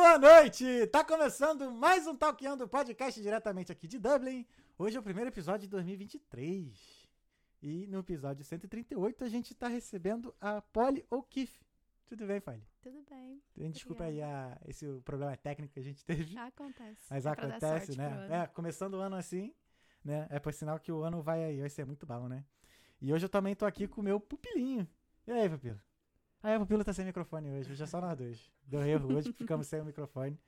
boa noite! Tá começando mais um Talkando podcast diretamente aqui de Dublin. Hoje é o primeiro episódio de 2023. E no episódio 138 a gente tá recebendo a Polly O'Keefe. Tudo bem, Polly? Tudo bem. Desculpa aí a, esse problema técnico que a gente teve. Acontece. Mas É acontece, né? É, começando o ano assim, né? É por sinal que o ano vai aí, vai ser muito bom, né? E hoje eu também tô aqui com o meu pupilinho. E aí, pupilo? Ah, é, o pupilo tá sem microfone hoje, hoje é só nós dois. Deu erro hoje, ficamos sem o microfone.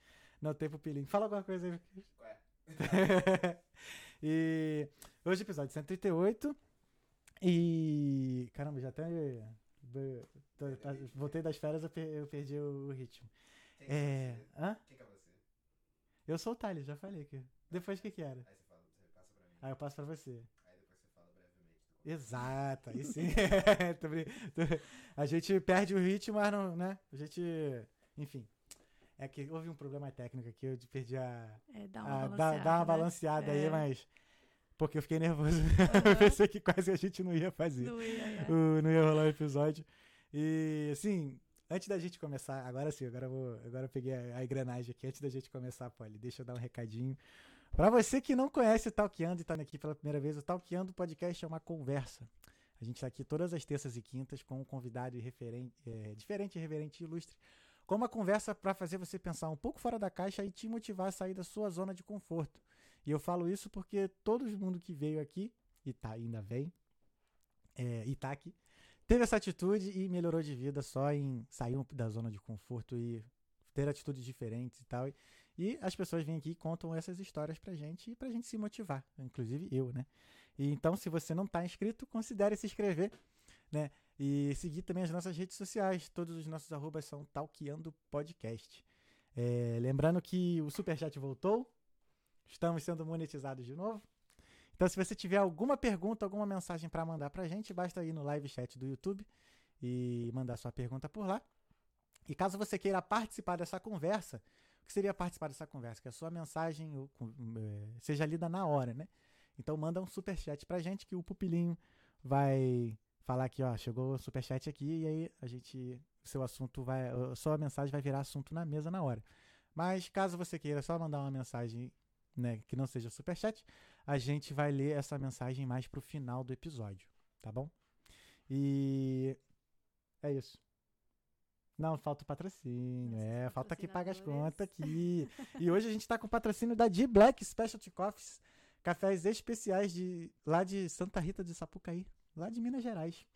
Não tem pupilinho. Fala alguma coisa aí. e hoje é episódio 138. E. Caramba, já até. tô- tá- voltei das férias, eu per- eu perdi o ritmo. Quem que É. você? Hã? Quem que é você? Eu sou o Thales, já falei aqui. Depois o que que era? Aí você fala, você passa pra mim. Aí eu passo pra você fala brevemente do contexto. Exato, aí sim. A gente perde o ritmo, mas não, né? A gente. Enfim. É que houve um problema técnico aqui, eu perdi a. É, dá a- uma dá, balanceada. dá uma né? balanceada aí, É. mas. Porque eu fiquei nervoso. Aham. Eu pensei que quase a gente não ia fazer. Não ia, é. O- não ia rolar o episódio. E assim, antes da gente começar, agora sim, agora eu vou. Agora eu peguei a, a engrenagem aqui. Antes da gente começar, Polly, deixa eu dar um recadinho. Pra você que não conhece o Talkando e tá aqui pela primeira vez, o Talkando Podcast é uma conversa. A gente tá aqui todas as terças e quintas com um convidado irreferente, é, diferente, irreverente e ilustre. Com uma conversa para fazer você pensar um pouco fora da caixa e te motivar a sair da sua zona de conforto. E eu falo isso porque todo mundo que veio aqui, e tá, ainda vem, é, e tá aqui, teve essa atitude e melhorou de vida só em sair da zona de conforto e ter atitudes diferentes e tal. E as pessoas vêm aqui e contam essas histórias pra gente e pra gente se motivar, inclusive eu, né? E então, se você não tá inscrito, considere se inscrever, né? E seguir também as nossas redes sociais. Todos os nossos arrobas são Talqueando Podcast. É, lembrando que o Superchat voltou. Estamos sendo monetizados de novo. Então, se você tiver alguma pergunta, alguma mensagem para mandar pra gente, basta ir no live chat do YouTube e mandar sua pergunta por lá. E caso você queira participar dessa conversa, que seria participar dessa conversa? Que a sua mensagem eh, seja lida na hora, né? Então manda um superchat pra gente que o pupilinho vai falar aqui, ó, chegou o superchat aqui e aí a gente, o seu assunto vai, sua mensagem vai virar assunto na mesa na hora. Mas caso você queira só mandar uma mensagem, né, que não seja superchat, a gente vai ler essa mensagem mais pro final do episódio, tá bom? E é isso. Não, falta o patrocínio. É, falta que paga as contas aqui. e hoje a gente tá com o patrocínio da D Black Specialty Coffees, cafés especiais de lá de Santa Rita de Sapucaí, lá de Minas Gerais.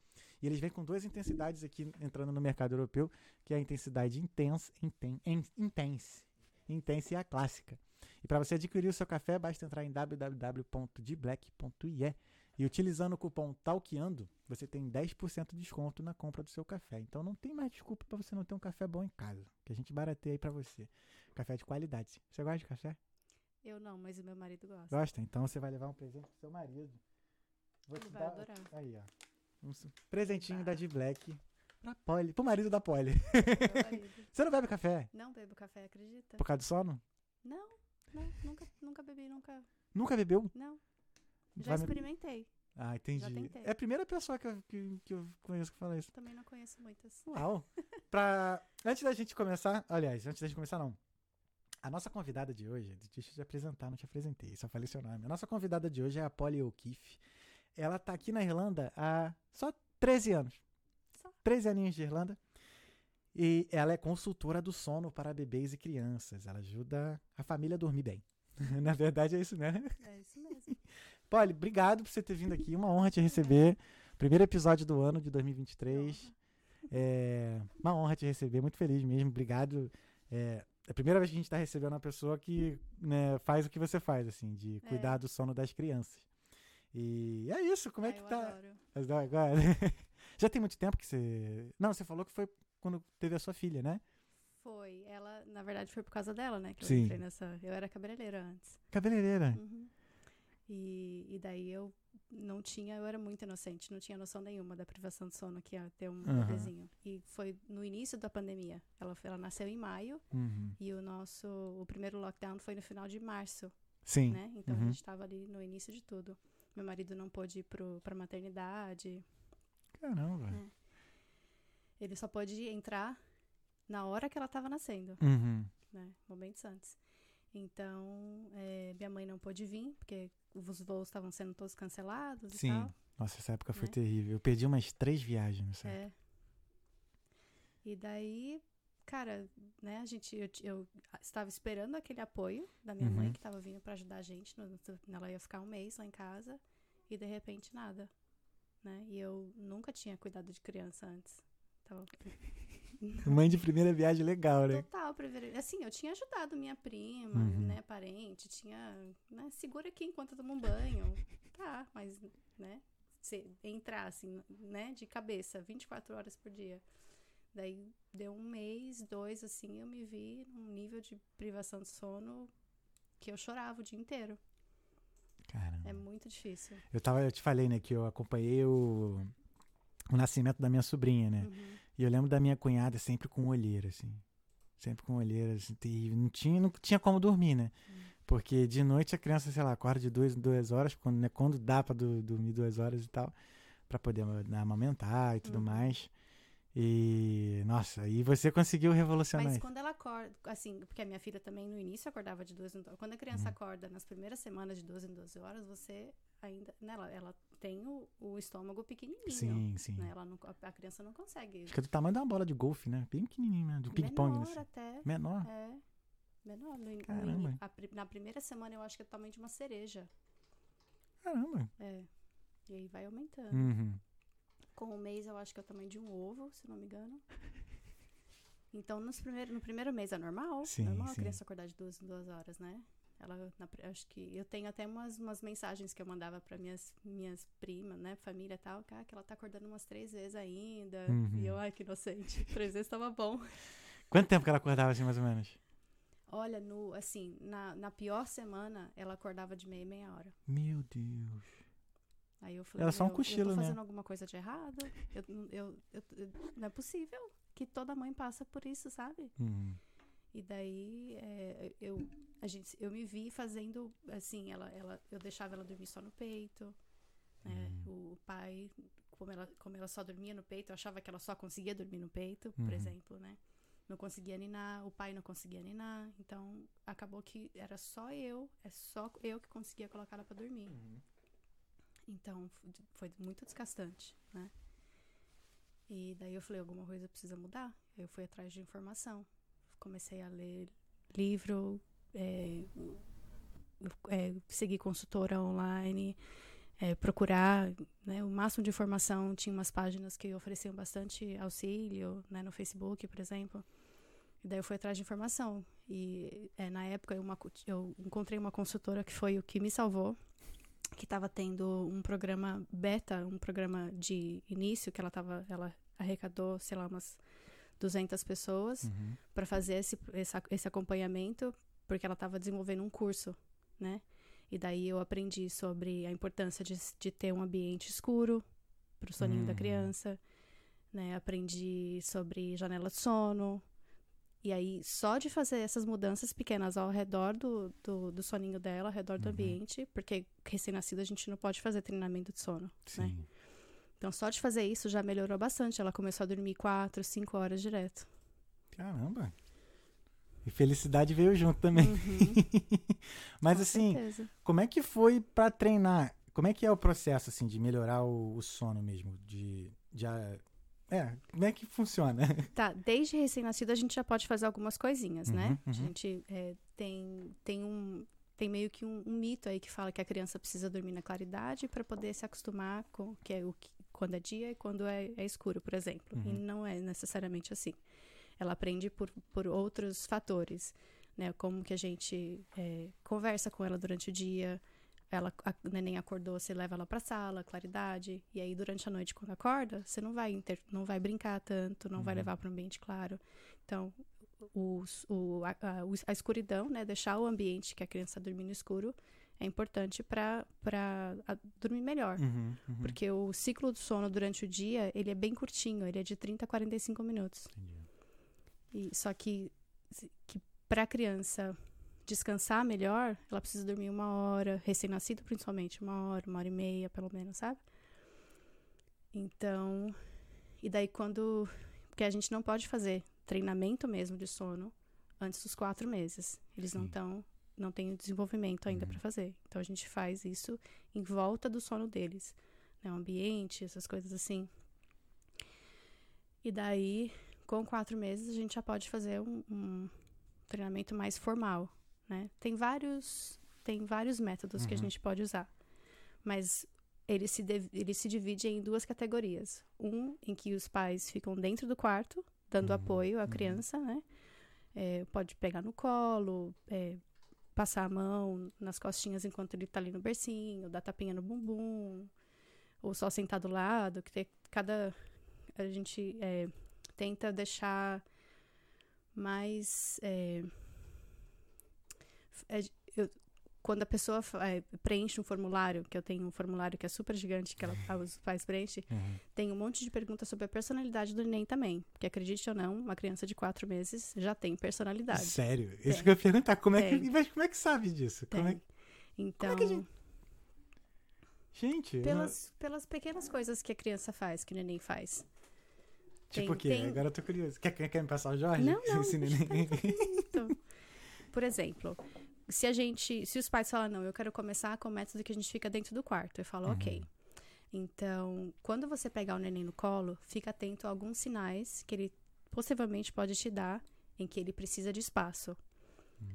E eles vêm com duas intensidades aqui entrando no mercado europeu, que é a intensidade intense, inten, in- intense, intense e a clássica. E para você adquirir o seu café, basta entrar em www.dblack.ie e utilizando o cupom TALKEANDO, você tem 10% de desconto na compra do seu café. Então não tem mais desculpa para você não ter um café bom em casa, que a gente barateia aí para você. Café de qualidade. Você gosta de café? Eu não, mas o meu marido gosta. Gosta? Então você vai levar um presente pro seu marido. Vou Ele vai dar- adorar. Aí, ó. Um presentinho da D-Black pra Polly, pro marido da Polly. Você não bebe café? Não bebo café, acredita? Por causa do sono? Não, não, nunca, nunca bebi, nunca. Nunca bebeu? Não. Já Vai me- experimentei. Ah, entendi. É a primeira pessoa que eu, que, que eu conheço que fala isso. Também não conheço muitas. Uau! pra... Antes da gente começar, aliás, antes da gente começar, não. A nossa convidada de hoje, deixa eu te apresentar, não te apresentei, só falei seu nome. A nossa convidada de hoje é a Polly O'Keefe. Ela tá aqui na Irlanda há só 13 anos. Só. 13 aninhos de Irlanda. E ela é consultora do sono para bebês e crianças. Ela ajuda a família a dormir bem. na verdade é isso, né? É isso mesmo. Polly, obrigado por você ter vindo aqui. Uma honra te receber. Primeiro episódio do ano de 2023. É uma honra te receber. Muito feliz mesmo. Obrigado. É a primeira vez que a gente está recebendo uma pessoa que né, faz o que você faz, assim, de É. cuidar do sono das crianças. E é isso. Como é Ah, que tá? adoro. Agora- Já tem muito tempo que você. Não, você falou que foi quando teve a sua filha, né? Foi. Ela, na verdade, foi por causa dela, né? Que eu Sim. entrei nessa. Eu era cabeleireira antes. Cabeleireira. Uhum. E, e daí eu não tinha, eu era muito inocente, não tinha noção nenhuma da privação de sono que ia ter um Aham. bebezinho. E foi no início da pandemia. Ela, foi- ela nasceu em maio Uhum. e o nosso, o primeiro lockdown foi no final de março, Sim. né? Então Uhum. a gente estava ali no início de tudo. Meu marido não pôde ir pro, pra maternidade. Caramba. Ele só pôde entrar na hora que ela estava nascendo, Uhum. né? Momentos antes. Então, é, minha mãe não pôde vir, porque os voos estavam sendo todos cancelados Sim. e tal. Nossa, essa época foi Né? terrível. Eu perdi umas três viagens nessa época. É. E daí, cara, né, a gente, eu, eu estava esperando aquele apoio da minha mãe, Uhum. que estava vindo para ajudar a gente. no- Ela ia ficar um mês lá em casa e de repente nada, né? E eu nunca tinha cuidado de criança antes. Tava Mãe de primeira viagem legal, né? total preferi- Assim, eu tinha ajudado minha prima, Uhum. Parente, tinha, né, segura aqui enquanto eu tomo um banho. Tá, mas, né, se entrar assim, né, de cabeça, 24 horas por dia. Daí deu um mês, dois, assim, eu me vi num nível de privação de sono que eu chorava o dia inteiro. Caramba. É muito difícil. Eu, tava, eu te falei, né, que eu acompanhei o, o nascimento da minha sobrinha, né? Uhum. E eu lembro da minha cunhada sempre com olheira, assim. Sempre com olheira, assim, terrível. Não tinha, não tinha como dormir, né? Porque de noite a criança, sei lá, acorda de duas em duas horas, quando, né, quando dá pra du- dormir duas horas e tal, pra poder né, amamentar e tudo Uhum. mais. E, nossa, e você conseguiu revolucionar Mas quando ela acorda, assim, porque a minha filha também no início acordava de duas em duas Quando a criança Uhum. acorda nas primeiras semanas de 12 em 12 horas, você ainda. Nela, ela tem o, o estômago pequenininho. Sim, sim. Né? Ela não, a criança não consegue. Que é do tamanho de uma bola de golfe, né? Bem pequenininho, né? Do ping-pong, menor né? até. Menor. É. Menor. No, no Caramba. ini- a na primeira semana eu acho que é o tamanho de uma cereja. Caramba. É. E aí vai aumentando. Uhum. Com um mês eu acho que é o tamanho de um ovo, se não me engano. Então, nos primeiro, no primeiro mês é normal. Sim, normal a sim. criança acordar de duas em duas horas, né? Ela, acho que eu tenho até umas, umas mensagens que eu mandava para minhas, minhas primas, né? Família e tal, que, ah, que ela tá acordando umas três vezes ainda. Uhum. E eu, ai, que inocente. três vezes tava bom. Quanto tempo que ela acordava assim, mais ou menos? Olha, no, assim, na, na pior semana, ela acordava de meia em meia hora. Meu Deus. Aí eu falei, Era só um "Meu, cochilo, eu tô né?" fazendo alguma coisa de errado? Eu, eu, eu- eu- não é possível que toda mãe passa por isso, sabe? Uhum. E daí é, eu, a gente, eu me vi fazendo assim, ela, ela, eu deixava ela dormir só no peito. Né? Uhum. O pai, como ela, como ela só dormia no peito, eu achava que ela só conseguia dormir no peito, Uhum. por exemplo, né? Não conseguia ninar, o pai não conseguia ninar. Então acabou que era só eu, é só eu que conseguia colocar ela pra dormir. Então f- foi muito desgastante, né? E daí eu falei, alguma coisa precisa mudar. Eu fui atrás de informação. Comecei a ler livro, é, é, seguir consultora online, é, procurar né, o máximo de informação. Tinha umas páginas que ofereciam bastante auxílio, né, no Facebook, por exemplo. E daí eu fui atrás de informação. E é, na época eu, uma eu encontrei uma consultora que foi o que me salvou, que estava tendo um programa beta, um programa de início, que ela tava, ela arrecadou, sei lá, umas 200 pessoas Uhum. para fazer esse, esse, esse acompanhamento, porque ela estava desenvolvendo um curso, né? E daí eu aprendi sobre a importância de, de ter um ambiente escuro para o soninho da Uhum. criança, né? Aprendi sobre janela de sono. E aí, só de fazer essas mudanças pequenas ao redor do, do, do soninho dela, ao redor do Uhum. ambiente, porque recém-nascido a gente não pode fazer treinamento de sono, né? Então, só de fazer isso já melhorou bastante. Ela começou a dormir quatro, cinco horas direto. Caramba. E felicidade veio junto também. Uhum. Mas Com assim, certeza. como é que foi pra treinar? Como é que é o processo assim de melhorar o, o sono mesmo? De, de ah, é, como é que funciona? Tá, desde recém-nascido a gente já pode fazer algumas coisinhas, né? Uhum, A uhum. gente é, tem, tem um. Tem meio que um, um mito aí que fala que a criança precisa dormir na claridade para poder se acostumar com que é o que, quando é dia e quando é, é escuro, por exemplo. E Uhum. não é necessariamente assim. Ela aprende por, por outros fatores, né? Como que a gente é, conversa com ela durante o dia, ela, a neném acordou, você leva ela pra sala, claridade, e aí durante a noite quando acorda, você não vai inter, não vai brincar tanto, não vai Uhum. levar para um ambiente claro. Então, o, o, a, a, o- a escuridão, né, deixar o ambiente que a criança dormir no escuro é importante para para dormir melhor. Uhum, uhum. Porque o ciclo do sono durante o dia, ele é bem curtinho, ele é de 30 a 45 minutos. Entendi. E, só que, que para a criança descansar melhor, ela precisa dormir uma hora, recém-nascido principalmente, uma hora, uma hora e meia, pelo menos, sabe? Então, e daí quando. Porque a gente não pode fazer treinamento mesmo de sono antes dos quatro meses. Eles não Sim. estão, não têm o desenvolvimento ainda Uhum. para fazer. Então a gente faz isso em volta do sono deles, né? O ambiente, essas coisas assim. E daí, com quatro meses, a gente já pode fazer um, um treinamento mais formal, né? Tem vários, tem vários métodos que a Uhum. gente pode usar, mas ele se, ele se divide em duas categorias. Um em que os pais ficam dentro do quarto, dando Uhum, apoio à uhum. criança, né? É, pode pegar no colo, é, passar a mão nas costinhas enquanto ele tá ali no bercinho, dar tapinha no bumbum, ou só sentar do lado, que tem cada... A gente é, tenta deixar mais... é, é, eu- quando a pessoa é, preenche um formulário, que eu tenho um formulário que é super gigante, que ela, os pais preenchem, Uhum. tem um monte de perguntas sobre a personalidade do neném também. Porque acredite ou não, uma criança de quatro meses já tem personalidade. Sério? Isso Tem. que eu ia perguntar. Como é que, Tem. mas como é que sabe disso? Como é Tem. que- Então, que a gente- gente, eu não- pelas, pelas pequenas coisas que a criança faz, que o neném faz. tipo tem- o quê? tem- Agora eu tô curioso. Quer, quer, quer me passar o Jorge? Não, não, Esse eu neném- Então, por exemplo, se a gente, se os pais falam, não, eu quero começar com o método que a gente fica dentro do quarto, eu falo, ok. Uhum. Então, quando você pegar o neném no colo, fica atento a alguns sinais que ele possivelmente pode te dar em que ele precisa de espaço.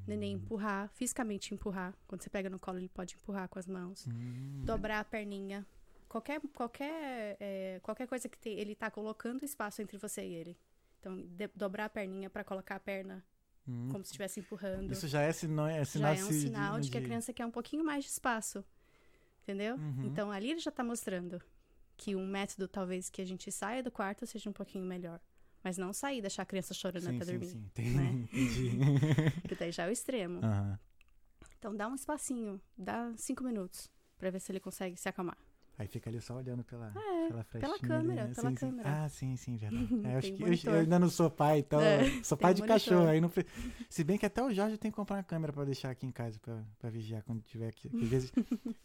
Neném empurrar, fisicamente empurrar. Quando você pega no colo, ele pode empurrar com as mãos. Hum, Dobrar a perninha. Qualquer, qualquer, é, qualquer coisa que tem, ele tá colocando espaço entre você e ele. Então, de- dobrar a perninha pra colocar a perna hum. como se estivesse empurrando. Isso já é, sino, é já sinal, é um sinal de que a criança quer um pouquinho mais de espaço. Entendeu? Uhum. Então ali ele já tá mostrando que um método talvez que a gente saia do quarto seja um pouquinho melhor. Mas não sair e deixar a criança chorando sim, até sim, dormir. sim. Tem- né? Entendi. Porque daí já é o extremo. Aham. Então dá um espacinho, dá cinco minutos pra ver se ele consegue se acalmar. Aí fica ali só olhando pela, É, pela frestinha. câmera, ali, né? pela Sim, sim. câmera. Ah, sim, sim, verdade. É, eu, acho que- eu- eu ainda não sou pai, então. É, sou pai de monitor. cachorro. Aí não, se bem que até o Jorge tem que comprar uma câmera pra deixar aqui em casa pra, pra vigiar quando tiver aqui. Às vezes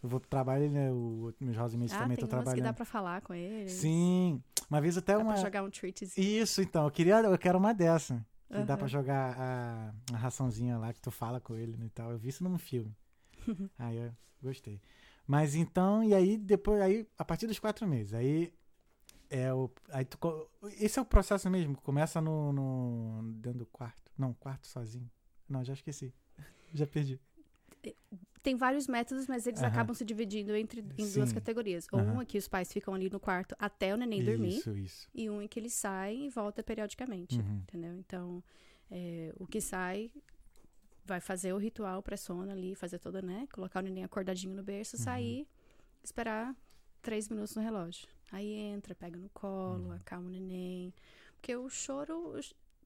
eu vou pro trabalho, né? O, meus housemates Ah, também tem estão umas que dá trabalhando. pra falar com ele. Sim. Uma vez até Dá uma. pra jogar um treatzinho. Isso, então. Eu queria, eu quero uma dessa. Que dá Aham. pra jogar a, a raçãozinha lá que tu fala com ele né, e tal. Eu vi isso num filme. aí eu gostei. Mas então, e aí depois, aí, a partir dos quatro meses, aí é o. Aí tu, esse é o processo mesmo. Começa no, no. dentro do quarto. Não, quarto sozinho. Não, já esqueci. Já perdi. Tem vários métodos, mas eles acabam se dividindo entre em duas Sim. categorias. Ou um é que os pais ficam ali no quarto até o neném dormir. Isso, isso. E um em que eles saem e voltam periodicamente. Uhum. Entendeu? Então, é, o que sai vai fazer o ritual pré-sono ali, fazer toda, né? Colocar o neném acordadinho no berço, Uhum. sair, esperar três minutos no relógio. Aí entra, pega no colo, Uhum. acalma o neném. Porque o choro,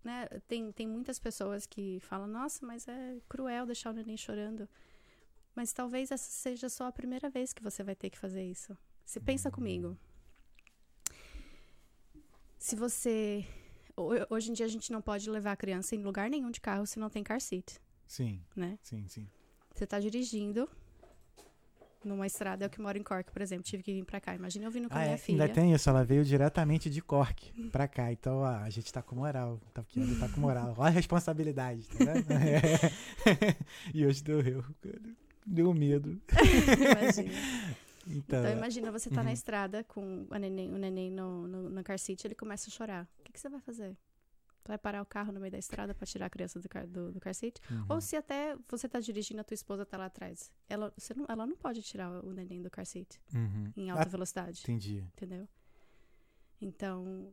né? Tem, tem muitas pessoas que falam, nossa, mas é cruel deixar o neném chorando. Mas talvez essa seja só a primeira vez que você vai ter que fazer isso. Se pensa Uhum. comigo. Se você. ho- Hoje em dia a gente não pode levar a criança em lugar nenhum de carro se não tem car seat, Sim, né? sim, sim. Você tá dirigindo numa estrada, eu que moro em Cork, por exemplo, tive que vir pra cá. Imagina eu vindo com a Ah, minha é, filha. ainda tem isso, ela veio diretamente de Cork pra cá. Então, ó, a gente tá com moral. Tá, aqui, tá com moral. Olha a responsabilidade, tá vendo? e hoje deu eu. Deu medo. Imagina. Então, Então imagina você tá na Uhum. estrada com a neném, o neném no, no, no car seat, ele começa a chorar. O que, que você vai fazer? Tu vai parar o carro no meio da estrada pra tirar a criança do car, do, do car seat? uhum. Ou se até você tá dirigindo, a tua esposa tá lá atrás. Ela, você não, ela não pode tirar o neném do car seat Uhum. em alta Ah, velocidade, Entendi. entendeu? Então,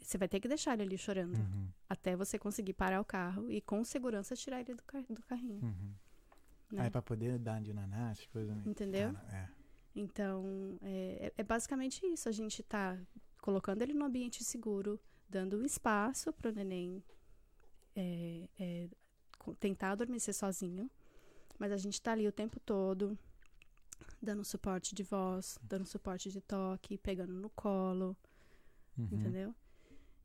você vai ter que deixar ele ali chorando. Uhum. Até você conseguir parar o carro e com segurança tirar ele do, car do carrinho. Uhum. né? Aí pra poder dar de naná, essas coisas. né? Entendeu? Ah, é. Então, é, é- é basicamente isso. A gente tá colocando ele num ambiente seguro, dando um espaço pro neném é, é, tentar adormecer sozinho. Mas a gente tá ali o tempo todo, dando suporte de voz, dando suporte de toque, pegando no colo, Uhum. entendeu?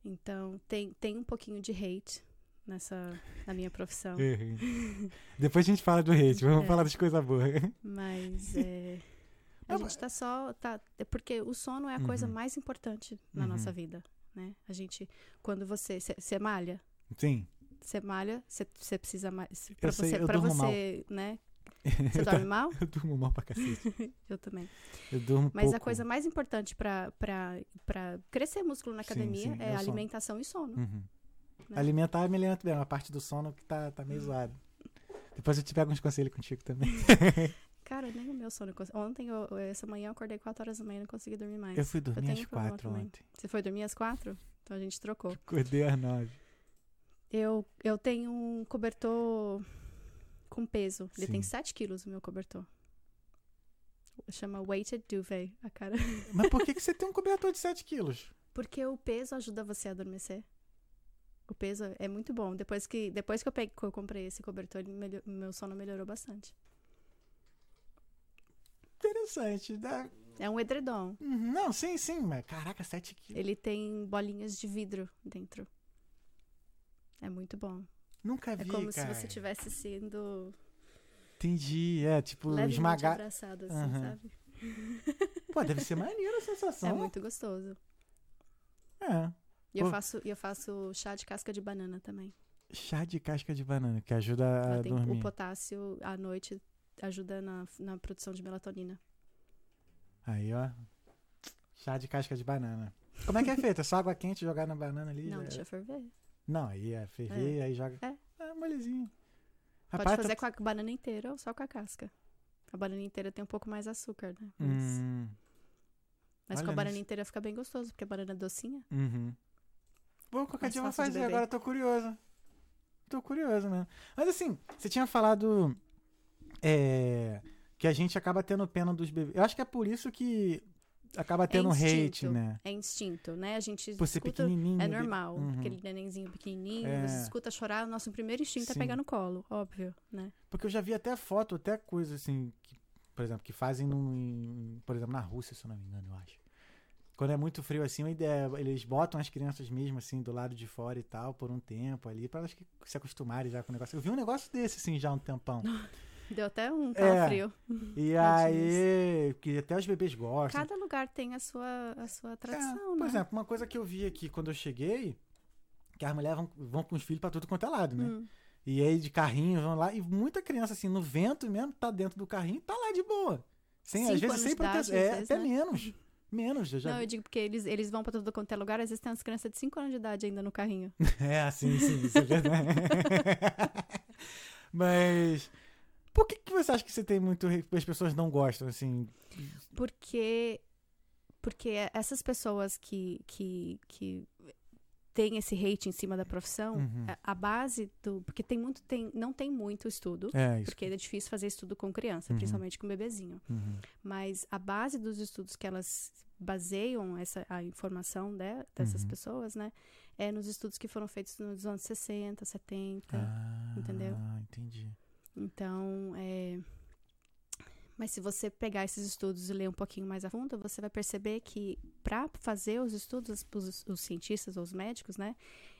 Então, tem, tem um pouquinho de hate nessa, na minha profissão. Uhum. Depois a gente fala do hate, vamos É. falar das coisas boas. Mas é, a gente tá só. Tá, é porque o sono é a coisa Uhum. mais importante na Uhum. nossa vida, né? A gente. Quando você. Você malha? Sim. Você malha, você, precisa mais. Pra Eu sei, você, eu pra você, né? Você dorme mal? Eu durmo mal pra cacete. Eu também. Eu durmo Mas pouco. a coisa mais importante pra, pra, pra crescer músculo na Sim, academia sim, é é sono. alimentação e sono. Uhum. né? Alimentar, eu me alimento bem. A parte do sono que tá, tá meio zoada. Depois eu te pego uns conselhos contigo também. Cara, nem o meu sono. eu Ontem, eu- essa manhã, eu acordei 4 horas da manhã e não consegui dormir mais. Eu fui dormir tenho às um problema quatro também. ontem. Você foi dormir às 4? Então a gente trocou. Acordei às nove. Eu, eu tenho um cobertor com peso. Ele tem Sim. 7 quilos, o meu cobertor. Chama Weighted Duvet, a cara. Mas por que, que você tem um cobertor de 7 quilos? Porque o peso ajuda você a adormecer. O peso é muito bom. Depois que, depois que eu, peguei, eu comprei esse cobertor, melhor- meu sono melhorou bastante. Interessante. Dá... É um edredom. Uhum, Não, sim, sim, mas caraca, 7 quilos. Ele tem bolinhas de vidro dentro. É muito bom. Nunca É vi, como cara. se você estivesse sendo Entendi, é tipo esmagar. abraçado, assim, Aham. sabe? Pô, deve ser maneiro a sensação. É muito gostoso. É. E eu Pô. faço, eu faço chá de casca de banana também. Chá de casca de banana, que ajuda Ela a tem dormir. o potássio à noite ajuda na, na produção de melatonina. Aí, ó. Chá de casca de banana. Como é que é feito? É só água quente jogar na banana ali? Não, já- deixa ferver. Não, aí é ferver, aí joga. É. É molezinho. Pode Rapaz, fazer tá- com a banana inteira ou só com a casca. A banana inteira tem um pouco mais açúcar, né? Mas, Hum, mas com a banana inteira fica bem gostoso, porque a banana é docinha. uhum. Vou qualquer Mais dia eu vou fazer, agora eu tô curioso. Tô curioso mesmo. Mas assim, você tinha falado é, que a gente acaba tendo pena dos bebês. Eu acho que é por isso que acaba tendo hate, instinto. né? É instinto, né? A gente Por escuta... pequenininho. É normal. Uhum. Aquele nenenzinho pequenininho, É. você escuta chorar, o nosso primeiro instinto Sim. é pegar no colo, óbvio, né? Porque eu já vi até foto, até coisa assim, que, por exemplo, que fazem num, em- por exemplo, na Rússia, se eu não me engano, eu acho. Quando é muito frio assim, a ideia, eles botam as crianças mesmo assim do lado de fora e tal, por um tempo ali, para elas que se acostumarem já com o negócio. Eu vi um negócio desse assim já há um tempão. Deu até um É. calafrio. E Tadinhos. aí, que até os bebês gostam. Cada lugar tem a sua, a sua É, tradição, por né? exemplo, uma coisa que eu vi aqui quando eu cheguei, que as mulheres vão, vão com os filhos pra tudo quanto é lado, né? Hum. E aí de carrinho vão lá, e muita criança assim, no vento mesmo, tá dentro do carrinho, tá lá de boa. Sem, às Cinco vezes anos sem proteção. às É, vezes, até né? menos. Menos, eu já Não, eu digo porque eles, eles vão pra tudo quanto é lugar, às vezes tem umas crianças de 5 anos de idade ainda no carrinho. É, sim, sim, isso é verdade. Mas. Por que, que você acha que você tem muito. As pessoas não gostam, assim? Porque porque essas pessoas que, que, que têm esse hate em cima da profissão, Uhum. a, a base do. Porque tem muito, tem, não tem muito estudo. É. Porque é difícil fazer estudo com criança, Uhum. principalmente com bebezinho. Uhum. Mas a base dos estudos que elas baseiam essa, a informação né, dessas Uhum. pessoas, né? É nos estudos que foram feitos nos anos 60, 70. Ah, entendeu? entendi. Então, é... Mas se você pegar esses estudos e ler um pouquinho mais a fundo, você vai perceber que para fazer os estudos, os, os cientistas ou os médicos, né?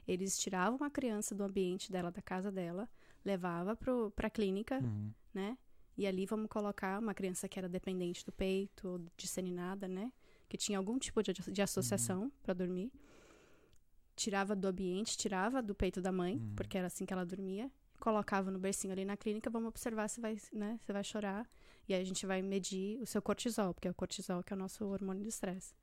Eles tiravam a criança do ambiente dela, da casa dela, levava para a clínica, Uhum. né? E ali vamos colocar uma criança que era dependente do peito ou disseminada, né? Que tinha algum tipo de, de associação para dormir. Tirava do ambiente, tirava do peito da mãe, Uhum. porque era assim que ela dormia. Colocava no bercinho ali na clínica, vamos observar se vai, né? Se vai chorar. E aí a gente vai medir o seu cortisol, porque é o cortisol que é o nosso hormônio do estresse.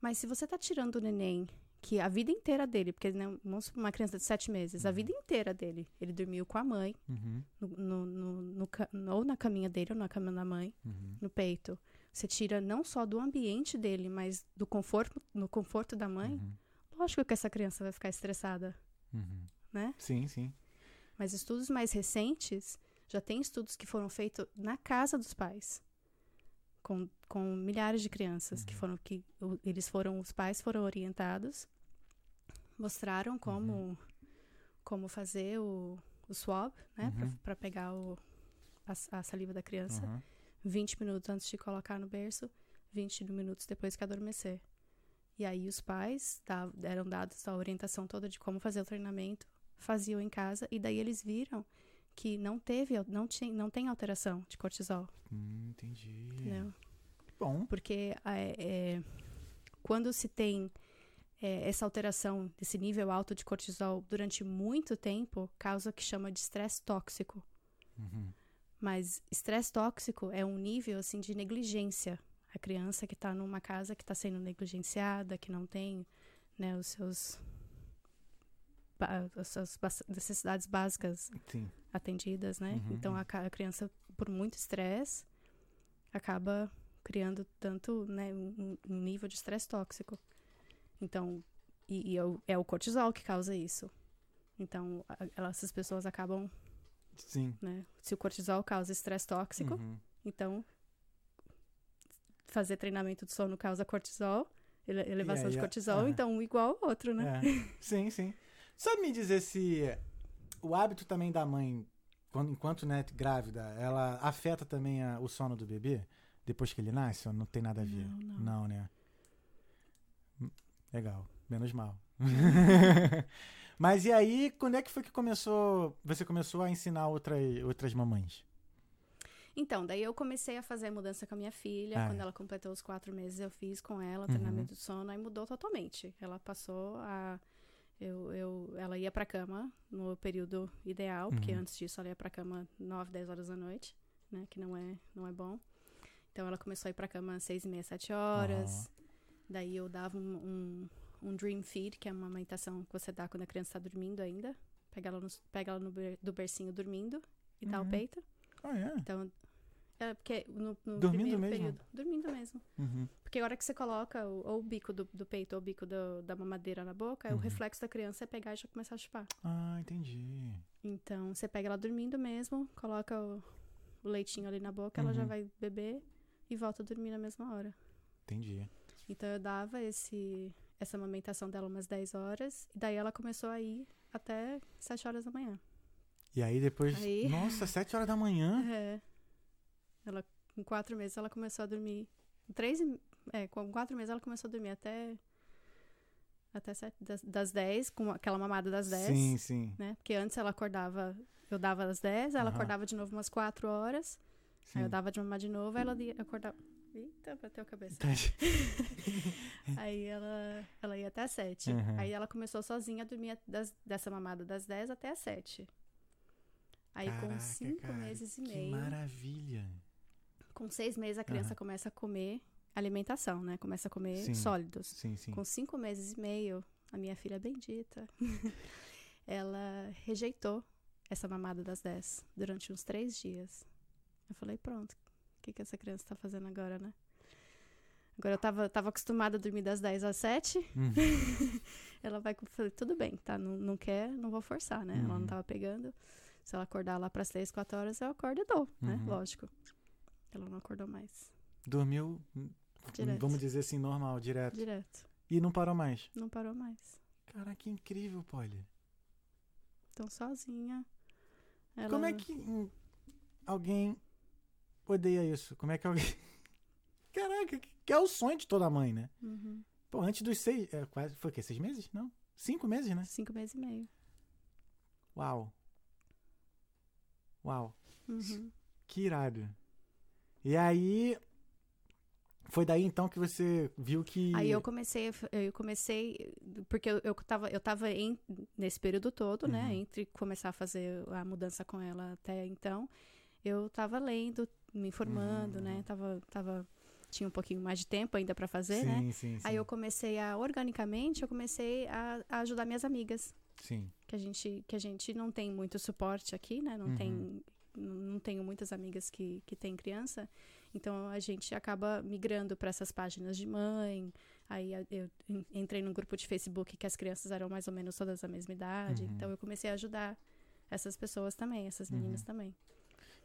Mas se você tá tirando o neném, que a vida inteira dele, porque né, uma criança de sete meses, a vida inteira dele, ele dormiu com a mãe, Uhum. no, no, no, no ou na caminha dele ou na cama da mãe, Uhum. no peito. Você tira não só do ambiente dele, mas do conforto, no conforto da mãe. Uhum. Lógico que essa criança vai ficar estressada, Uhum. né? Sim, sim. Mas estudos mais recentes, já tem estudos que foram feitos na casa dos pais. Com, com milhares de crianças que Uhum. foram que o- eles foram os pais foram orientados mostraram como Uhum. como fazer o, o swab né Uhum. para pegar o, a, a saliva da criança Uhum. 20 minutos antes de colocar no berço, 20 minutos depois que adormecer. E aí os pais da- eram dados a orientação toda de como fazer o treinamento, faziam em casa e daí eles viram que não teve, não tinha, não tem alteração de cortisol, Hum, entendi. entendeu? Bom. Porque é, é, quando se tem é, essa alteração desse nível alto de cortisol durante muito tempo causa o que chama de estresse tóxico. Uhum. Mas estresse tóxico é um nível assim de negligência. A criança que está numa casa que está sendo negligenciada, que não tem né, os seus as suas necessidades básicas Sim. atendidas, né? Uhum, Então uhum. a, a criança, por muito estresse, acaba criando tanto, né, um, um nível de estresse tóxico. Então, e, e é, o, é o cortisol que causa isso. Então, a- ela- essas pessoas acabam, Sim. né? Se o cortisol causa estresse tóxico, Uhum. então fazer treinamento de sono causa cortisol, ele- elevação de cortisol, aham. então um igual ao outro, né? É. Sim, sim. Sabe me dizer se o hábito também da mãe, quando, enquanto né, grávida, ela afeta também a- o sono do bebê? Depois que ele nasce? Ou não tem nada a ver? Não, não. né? Hum, Legal. Menos mal. Mas e aí, quando é que foi que começou. Você começou a ensinar outras, outras mamães? Então, daí eu comecei a fazer a mudança com a minha filha. Ah, Quando é. ela completou os quatro meses, eu fiz com ela o Uhum. treinamento de sono. Aí mudou totalmente. Ela passou a... Eu, eu, ela ia pra cama no período ideal, porque Uhum. antes disso ela ia pra cama 9, 10 horas da noite, né? Que não é, não é bom. Então ela começou a ir pra cama às 6 e meia, 7 horas. Daí eu dava um, um, um dream feed, que é uma amamentação que você dá quando a criança tá dormindo ainda. Pega ela, no, pega ela no ber- do bercinho dormindo e dá o Uhum. peito. Ah, é? Então, é porque no, no Dormindo primeiro mesmo? período. Dormindo mesmo. Uhum. Porque a hora que você coloca o, ou o bico do, do peito ou o bico do- da mamadeira na boca, Uhum. o reflexo da criança é pegar e já começar a chupar. Ah, entendi. Então, você pega ela dormindo mesmo, coloca o, o leitinho ali na boca, ela já Uhum. vai beber e volta a dormir na mesma hora. Entendi. Então, eu dava esse, essa amamentação dela umas 10 horas, e daí ela começou a ir até 7 horas da manhã. E aí depois. Aí- Nossa, sete horas da manhã? É. Ela, com quatro meses, ela começou a dormir. Com Três É, com quatro meses ela começou a dormir até. Até sete, das, das 10, com aquela mamada das 10. Sim, sim. Né? Porque antes ela acordava. Eu dava às 10, ela acordava de novo umas 4 horas. sim. Aí eu dava de mamar de novo, aí ela ia- acordava. Eita, bateu a cabeça. Aí ela, ela ia até as 7. Uhum. Aí ela começou sozinha a dormir das- dessa mamada das 10 até as 7. Aí Caraca, com 5 cara, meses e Que meio. maravilha. Com seis meses a criança Aham. começa a comer alimentação, né? Começa a comer Sim. sólidos. Sim, sim. Com cinco meses e meio, a minha filha bendita, ela rejeitou essa mamada das 10 durante uns três dias. Eu falei, pronto, o que, que essa criança tá fazendo agora, né? Agora eu tava, tava acostumada a dormir das 10 às 7. Uhum. ela vai. Falei, tudo bem, tá? Não, não quer, não vou forçar, né? Ela Uhum. não tava pegando. Se ela acordar lá pras 3, 4 horas, eu acordo e dou, né? Uhum. Lógico. Ela não acordou mais. Dormiu, hum, Direto. vamos dizer assim, normal, direto. Direto. E não parou mais. Não parou mais. Caraca, que incrível, Polly. Então, sozinha. Ela... Como é que alguém odeia isso? Como é que alguém. Caraca, que- que é o sonho de toda mãe, né? Uhum. Pô, antes dos seis. É, quase, foi o quê? Seis meses? Não? Cinco meses, né? Cinco meses e meio. Uau. Uau. Uhum. Que irado. E aí. Foi daí então que você viu que. Aí eu comecei, eu comecei, porque eu, eu tava, eu tava em, nesse período todo, né, Uhum. entre começar a fazer a mudança com ela até então, eu tava lendo, me informando, Uhum, né, uhum. tava, tava, tinha um pouquinho mais de tempo ainda pra fazer, sim, né, sim, sim. aí eu comecei a, organicamente, eu comecei a, a ajudar minhas amigas, Sim. que a gente, que a gente não tem muito suporte aqui, né, não Uhum. tem, não tenho muitas amigas que, que têm criança, então a gente acaba migrando para essas páginas de mãe. Aí eu en- entrei num grupo de Facebook que as crianças eram mais ou menos todas da mesma idade. Uhum. Então eu comecei a ajudar essas pessoas também, essas meninas Uhum. também.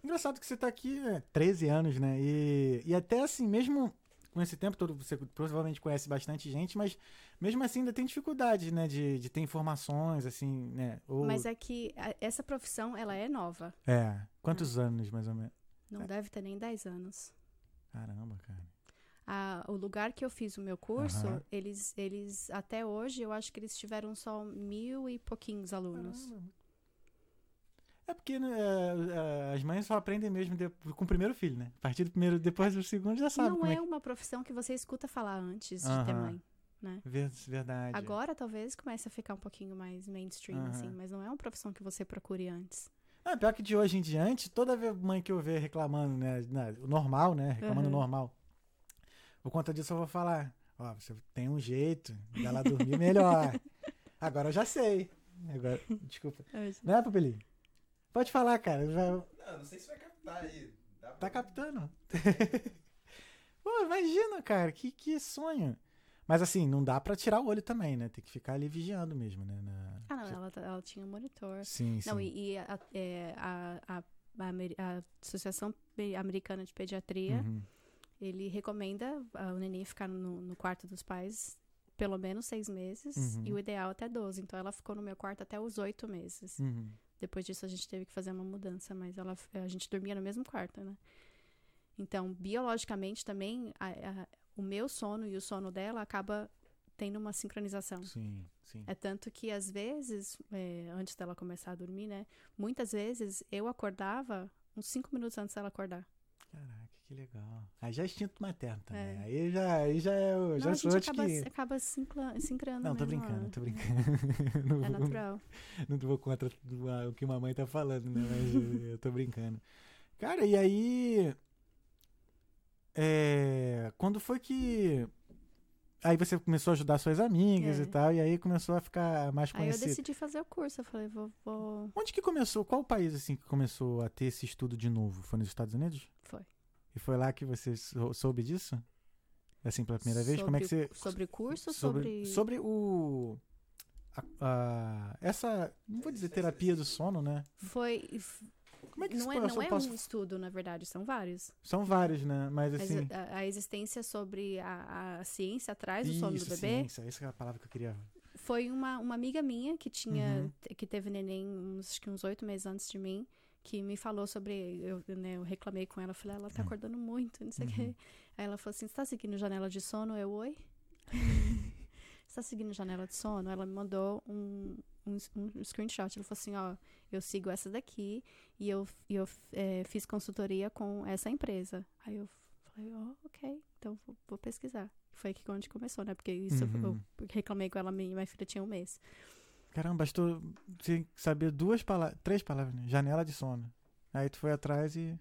Engraçado que você tá aqui é, 13 anos, né? E, e até assim, mesmo com esse tempo todo, você provavelmente conhece bastante gente, mas mesmo assim ainda tem dificuldade, né? De, de ter informações, assim, né? Ou, Mas é que a- essa profissão, ela é nova. É. Quantos anos, mais ou menos? Não É. deve ter nem 10 anos. Caramba, cara. A- o lugar que eu fiz o meu curso, Aham. eles, eles, até hoje, eu acho que eles tiveram só mil e pouquinhos alunos. Caramba. É porque né, é, é, as mães só aprendem mesmo de- com o primeiro filho, né? A partir do primeiro, depois do segundo já sabe Não é é. que- uma profissão que você escuta falar antes de ter mãe. né? Ver- Verdade. Agora talvez comece a ficar um pouquinho mais mainstream, assim, mas não é uma profissão que você procure antes. Ah, pior que de hoje em diante, toda vez mãe que eu ver reclamando, né? o normal, né? Reclamando Uhum. normal. Por conta disso, eu vou falar: Ó, você tem um jeito dela dormir melhor. Agora eu já sei. Agora, desculpa. Não é, Pupelinho? Pode falar, cara. Não, não sei se vai captar aí. Dá pra- Tá captando. Pô, imagina, cara, que, que sonho. Mas assim, não dá pra tirar o olho também, né? Tem que ficar ali vigiando mesmo, né? Na- Ah, não, ela, tá- ela tinha um monitor. Sim, sim. Não, e, e a, é, a, a, a Associação Americana de Pediatria, Uhum. ele recomenda ah, o neném ficar no, no quarto dos pais pelo menos seis meses Uhum. e o ideal até 12. Então ela ficou no meu quarto até os oito meses. Uhum. Depois disso a gente teve que fazer uma mudança, mas ela, a gente dormia no mesmo quarto, né? Então, biologicamente também, a- a- o meu sono e o sono dela acaba tendo uma sincronização. Sim, sim. É tanto que, às vezes, é, antes dela começar a dormir, né? Muitas vezes eu acordava uns cinco minutos antes dela acordar. Caraca, que legal. Aí já é instinto materno também. É. Aí já, aí já é o. Já Não, a sou gente acaba, que. acaba sincla- sincrando Não, tô brincando, ó. tô brincando. não, É natural. não vou contra o que mamãe tá falando, né? Mas eu- tô brincando. Cara, e aí. É, quando foi que. Aí você começou a ajudar suas amigas É. e tal, e aí começou a ficar mais Aí eu conhecido. decidi fazer o curso. Eu falei, vou. vou... Onde que começou? Qual país assim que começou a ter esse estudo de novo? Foi nos Estados Unidos? Foi. E foi lá que você sou- soube disso? Assim, pela primeira vez? Como é que você. Sobre- Sobre o curso sobre, sobre. sobre o. a- a- essa. Não vou dizer terapia do sono, né? Foi. Como é que Não é, não é posso- um estudo, na verdade, são vários. São vários, né? Mas assim. a, a existência sobre a, a ciência atrás do sono do bebê ciência, essa é a palavra que eu queria. foi uma, uma amiga minha que tinha Uhum. que teve neném uns, acho que uns oito meses antes de mim que me falou sobre eu, né, eu reclamei com ela falei ela tá Uhum. acordando muito não sei o Uhum. quê aí ela falou assim você tá seguindo janela de sono? Eu oi? Você tá seguindo janela de sono? Ela me mandou um, um, um screenshot ela falou assim ó eu sigo essa daqui e eu, e eu eh, fiz consultoria com essa empresa. Aí eu falei ó ok então vou, vou pesquisar. Foi aqui onde começou né porque isso Uhum. eu reclamei com ela minha minha filha tinha um mês Caramba, bastou você saber duas palavras. Três palavras, né? Janela de sono. Aí tu foi atrás e.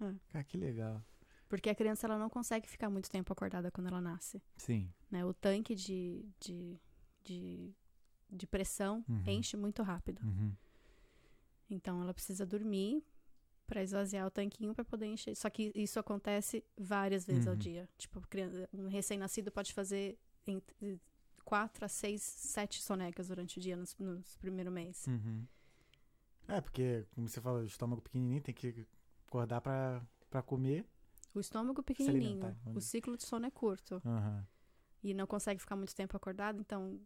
É. Cara, que legal. Porque a criança ela não consegue ficar muito tempo acordada quando ela nasce. Sim. Né? O tanque de, de, de, de pressão Uhum. enche muito rápido. Uhum. Então ela precisa dormir para esvaziar o tanquinho para poder encher. Só que isso acontece várias vezes ao Uhum. dia. Tipo, um recém-nascido pode fazer quatro a seis, sete sonecas durante o dia nos, nos primeiros meses. Uhum. É, porque, como você falou, o estômago pequenininho tem que acordar pra, pra comer. O estômago pequenininho, o ciclo de sono é curto. Aham. e não consegue ficar muito tempo acordado, então.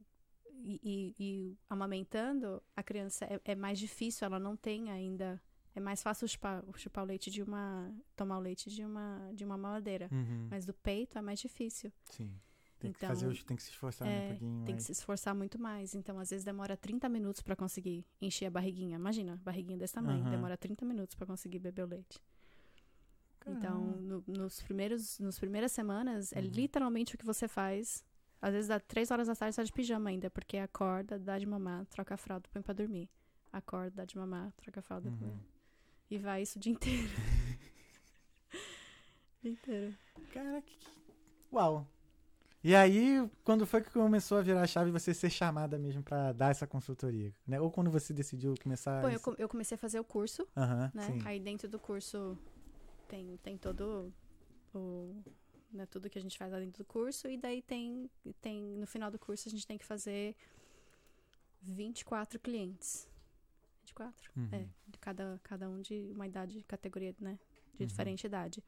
E, e- e amamentando, a criança é, é mais difícil, ela não tem ainda. É mais fácil chupar, chupar o leite de uma. tomar o leite de uma, de uma mamadeira. Uhum. Mas do peito é mais difícil. Sim. Tem que Então, fazer, os- tem que se esforçar é, um pouquinho Tem que se esforçar muito mais. Então, às vezes, demora 30 minutos pra conseguir encher a barriguinha. Imagina, barriguinha desse tamanho. Aham. Demora 30 minutos pra conseguir beber o leite. Então, Caramba. no- nos primeiros, nos primeiras semanas, é Uhum. literalmente o que você faz. Às vezes dá três horas da tarde, você tá de pijama ainda, porque acorda, dá de mamar, troca a fralda, põe pra dormir. Acorda, dá de mamar, troca a fralda. põe- Uhum. E vai isso o dia inteiro. o dia inteiro. Cara, que... que- Uau. E aí, quando foi que começou a virar a chave você ser chamada mesmo pra dar essa consultoria? Né? Ou quando você decidiu começar... Bom, eu, esse- com- eu comecei a fazer o curso, Aham, né? sim. Aí dentro do curso tem, tem todo o. Né, tudo que a gente faz lá dentro do curso. E daí tem, tem. No final do curso a gente tem que fazer 24 clientes. 24? Uhum. É, de cada, cada um de uma idade, categoria, né? De Uhum. diferente idade.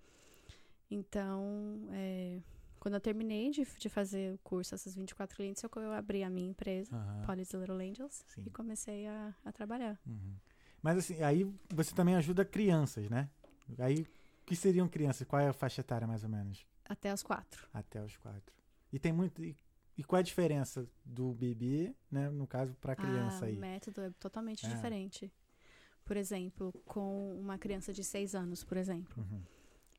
Então, é, quando eu terminei de, de fazer o curso, essas 24 clientes, eu, eu abri a minha empresa, Aham, Polly's Little Angels, Sim. e comecei a, a trabalhar. uhum. Mas assim, aí você também ajuda crianças, né? Aí, o que seriam crianças? Qual é a faixa etária, mais ou menos? Até os quatro. Até os quatro. E tem muito... E, e qual é a diferença do bebê, né? No caso, pra criança ah, aí? O método é totalmente É. diferente. Por exemplo, com uma criança de seis anos, por exemplo. Uhum.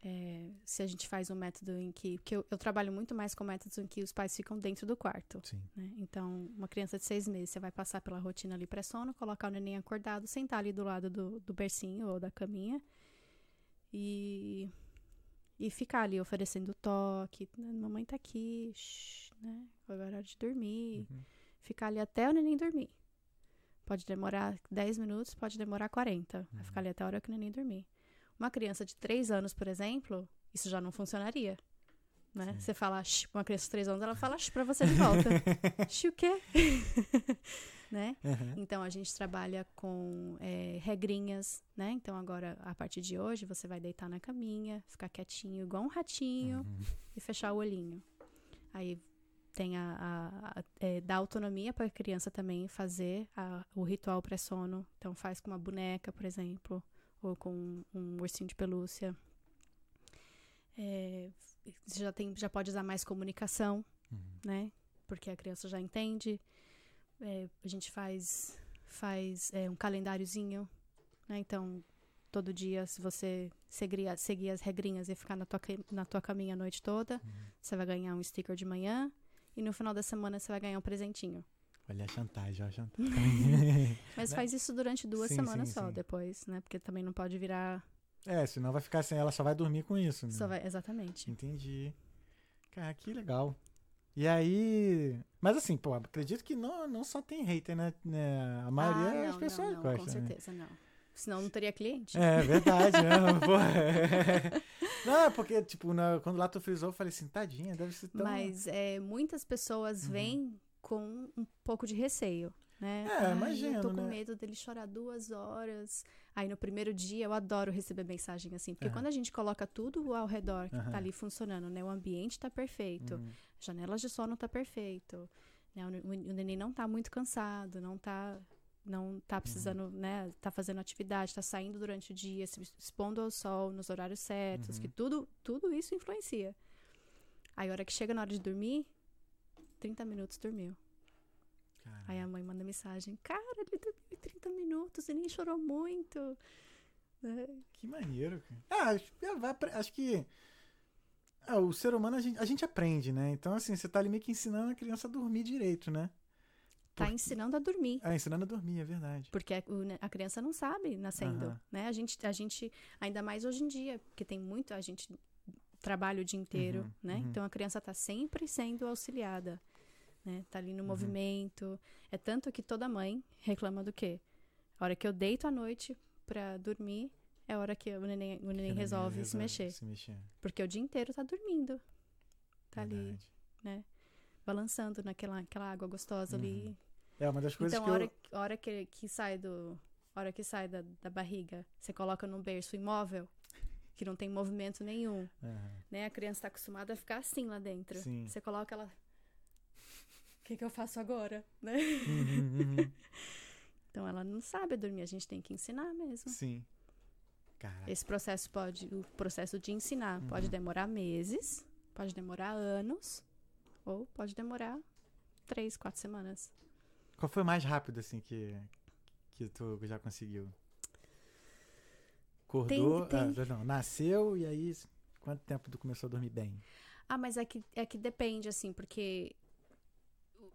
É, se a gente faz um método em que. Porque eu, eu trabalho muito mais com métodos em que os pais ficam dentro do quarto. Sim. né? Então, uma criança de seis meses, você vai passar pela rotina ali pré-sono, colocar o neném acordado, sentar ali do lado do, do bercinho ou da caminha e, e ficar ali oferecendo toque. "Né, Mamãe tá aqui, shh, né? Agora é hora de dormir. Uhum. Ficar ali até o neném dormir. Pode demorar 10 minutos, pode demorar 40. Vai Uhum. ficar ali até a hora que o neném dormir. Uma criança de 3 anos, por exemplo, isso já não funcionaria. Né? Você fala shh, pra uma criança de 3 anos, ela fala shh pra você de volta. shh o quê? né? Uhum. Então a gente trabalha com é, regrinhas, né? Então agora, a partir de hoje, você vai deitar na caminha, ficar quietinho, igual um ratinho, Uhum. e fechar o olhinho. Aí tem a, a, a é, dá autonomia para a criança também fazer a- o ritual pré-sono. Então faz com uma boneca, por exemplo, ou com um, ursinho de pelúcia. É, você já tem, já pode usar mais comunicação, Uhum. né? Porque a criança já entende. É, a gente faz faz é, um calendáriozinho, né? Então todo dia, se você seguir, seguir as regrinhas e ficar na tua, na tua caminha a noite toda, Uhum. você vai ganhar um sticker de manhã e no final da semana você vai ganhar um presentinho. Olha a chantagem, olha a chantagem. Mas Né? faz isso durante duas Sim, semanas sim, só sim. depois, né? Porque também não pode virar. é, senão vai ficar sem ela, só vai dormir com isso, né? Só vai, exatamente. Entendi. Cara, que legal. E aí. Mas assim, pô, acredito que não, não só tem hater, né? né? A maioria ah, é não, as pessoas não, não, com né? certeza, não. Senão não teria cliente. É verdade, né? Pô, Não, é porque, tipo, na- quando lá tu frisou, eu falei assim, tadinha, deve ser tão. Mas é, muitas pessoas Uhum. vêm com um pouco de receio, né? É, Ai, imagino, Eu tô com né? medo dele chorar duas horas. Aí no primeiro dia eu adoro receber mensagem assim, porque Aham. quando a gente coloca tudo ao redor que Aham. tá ali funcionando, né? O ambiente tá perfeito, Hum, janelas de sono tá perfeito, né? O, o, neném não tá muito cansado, não tá não tá precisando, Uhum. né, tá fazendo atividade, tá saindo durante o dia, se expondo ao sol nos horários certos, Uhum. que tudo, tudo isso influencia. Aí a hora que chega na hora de dormir, 30 minutos dormiu. cara. Aí a mãe manda mensagem, cara, ele dormiu em 30 minutos e nem chorou muito. Né? Que maneiro, cara. Ah, acho, que. ah, o ser humano a gente, a gente aprende, né? Então, assim, você tá ali meio que ensinando a criança a dormir direito, né? Tá ensinando a dormir. Ah, ensinando a dormir, é verdade. Porque a, a criança não sabe nascendo, né? A gente, a gente, ainda mais hoje em dia, porque tem muito, a gente trabalha o dia inteiro, Uhum, né? uhum. Então a criança tá sempre sendo auxiliada, né? Tá ali no Uhum. movimento. É tanto que toda mãe reclama do quê? A hora que eu deito à noite pra dormir, é a hora que o neném, o neném Que resolve se mexer. Se mexer. Porque o dia inteiro tá dormindo. Tá ali, Verdade. balançando naquela aquela água gostosa ali. É uma das coisas Então, que a hora, eu. a hora que, que sai do. A hora que sai da, da barriga, você coloca num berço imóvel, que não tem movimento nenhum, Aham. né? A criança tá acostumada a ficar assim lá dentro. Sim. Você coloca ela. O que, que eu faço agora? Né? Uhum, uhum. Então ela não sabe dormir, a gente tem que ensinar mesmo. Sim. Caraca. Esse processo pode. O processo de ensinar Uhum. pode demorar meses, pode demorar anos, ou pode demorar três, quatro semanas. Qual foi o mais rápido, assim, que, que tu já conseguiu? Acordou, tem- ah, não, nasceu e aí quanto tempo tu começou a dormir bem? Ah, mas é que, é que depende, assim, porque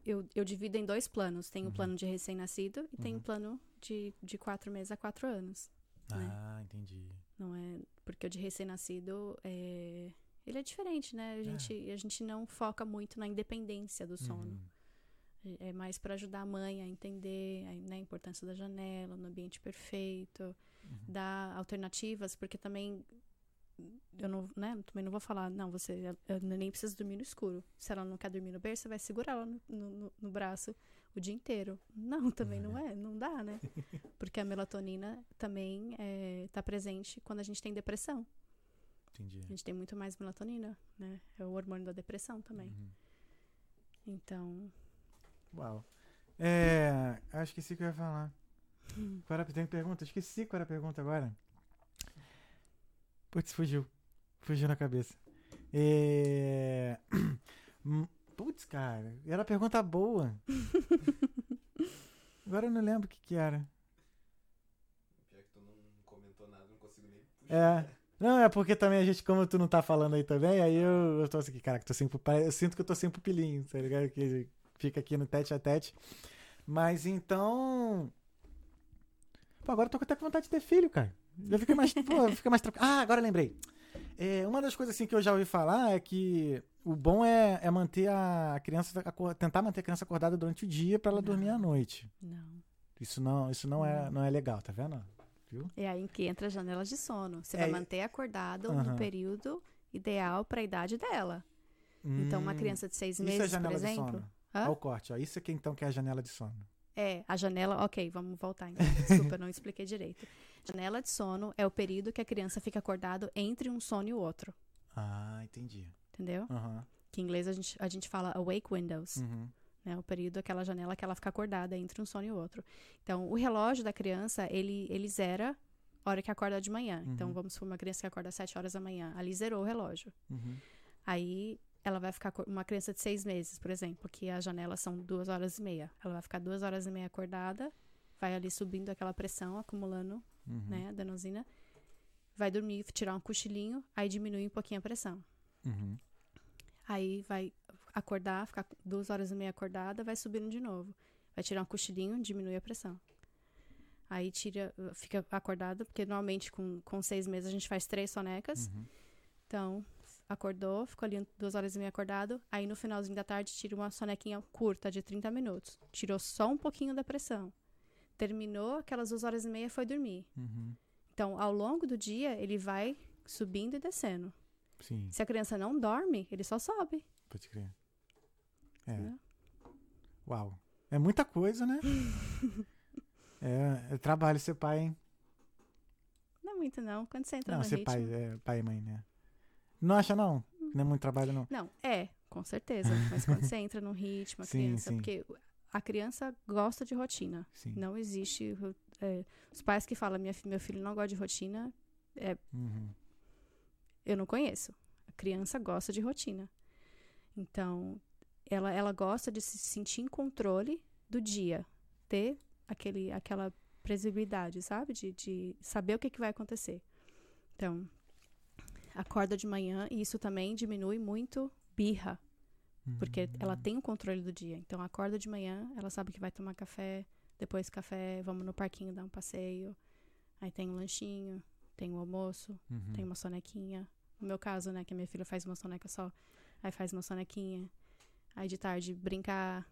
eu, eu divido em dois planos. Tem o Uhum. plano de recém-nascido e tem Uhum. o plano de, de quatro meses a quatro anos. Né? Ah, entendi. Não é. Porque o de recém-nascido é. Ele é diferente, né? A gente, a gente não foca muito na independência do sono. Uhum. É é mais para ajudar a mãe a entender a, né, a importância da janela, no ambiente perfeito, Uhum. dar alternativas, porque também eu não, né, também não vou falar, não, você nem precisa dormir no escuro. Se ela não quer dormir no berço, você vai segurar ela no, no, no- braço o dia inteiro. Não, também não é, não dá, né? Porque a melatonina também está presente quando a gente tem depressão. Entendi. A gente tem muito mais melatonina, né? É o hormônio da depressão também. Uhum. Então, Uau. É. Acho que esqueci o que eu ia falar. Qual era, tem pergunta? Esqueci qual era a pergunta agora. Putz, fugiu. Fugiu na cabeça. É... Hum, Putz, cara. Era pergunta boa. Agora eu não lembro o que, que era. Pior que tu não comentou nada, não consigo nem puxar. É. Não, é porque também a gente, como tu não tá falando aí também, aí eu, eu tô assim, caraca, tô sem. Eu sinto que eu tô sem pupilinho, tá ligado? Que fica aqui no tete a tete. Mas então. Pô, agora eu tô até com vontade de ter filho, cara. Já fiquei mais. pô, fica mais tranquilo. Ah, agora eu lembrei. É, uma das coisas assim que eu já ouvi falar é que o bom é, é manter a criança, tentar manter a criança acordada durante o dia pra ela Não. dormir à noite. Não. Isso não, isso não é, não é legal, tá vendo? Viu? É aí que entra as janelas de sono. Você É, vai manter acordado Aham. no período ideal para a idade dela. Então, uma Hum, criança de seis isso é meses, por janela de exemplo. sono. Hã? Olha o corte, ó. Isso aqui então que é a janela de sono. É, a janela. Ok, vamos voltar então. Desculpa, não expliquei direito. Janela de sono é o período que a criança fica acordado entre um sono e o outro. Ah, entendi. Entendeu? Aham. Que em inglês a gente, a gente fala awake windows. Uhum. né? O período, aquela janela que ela fica acordada entre um sono e o outro. Então, o relógio da criança, ele, ele zera a hora que acorda de manhã. Então, Uhum. vamos supor uma criança que acorda às 7 horas da manhã. Ali zerou o relógio. Uhum. Aí, ela vai ficar... Uma criança de seis meses, por exemplo, que as janelas são duas horas e meia. Ela vai ficar duas horas e meia acordada, vai ali subindo aquela pressão, acumulando, Uhum. né, adenosina. Vai dormir, tirar um cochilinho, aí diminui um pouquinho a pressão. Uhum. Aí vai acordar, ficar duas horas e meia acordada, vai subindo de novo. Vai tirar um cochilinho, diminui a pressão. Aí tira, fica acordada, porque normalmente com, com seis meses a gente faz três sonecas. Uhum. Então, acordou, ficou ali duas horas e meia acordado. Aí no finalzinho da tarde tira uma sonequinha curta de 30 minutos. Tirou só um pouquinho da pressão. Terminou aquelas duas horas e meia foi dormir. Uhum. Então, ao longo do dia, ele vai subindo e descendo. Sim, Se a criança não dorme, ele só sobe. pode crer. É. Né? Uau. É muita coisa, né? é, é trabalho ser pai, hein? Não é muito, não. Quando você entra Não, no ser ritmo... pai, é, pai e mãe, né? Não acha, não? Não é muito trabalho, não. Não, é, com certeza. Mas quando você entra no ritmo, a Sim, criança... sim. Porque a criança gosta de rotina. Sim. Não existe... é, os pais que falam, Minha, meu filho não gosta de rotina, Uhum. eu não conheço. A criança gosta de rotina. Então, ela, ela gosta de se sentir em controle do dia. Ter aquele, aquela previsibilidade, sabe? De, de saber o que, que vai acontecer. Então, acorda de manhã e isso também diminui muito birra. Porque ela Uhum. tem o controle do dia. Então, acorda de manhã, ela sabe que vai tomar café. Depois café, vamos no parquinho dar um passeio. Aí tem um lanchinho, tem o almoço, Uhum. tem uma sonequinha. No meu caso, né, que a minha filha faz uma soneca só. Aí faz uma sonequinha. Aí de tarde brincar.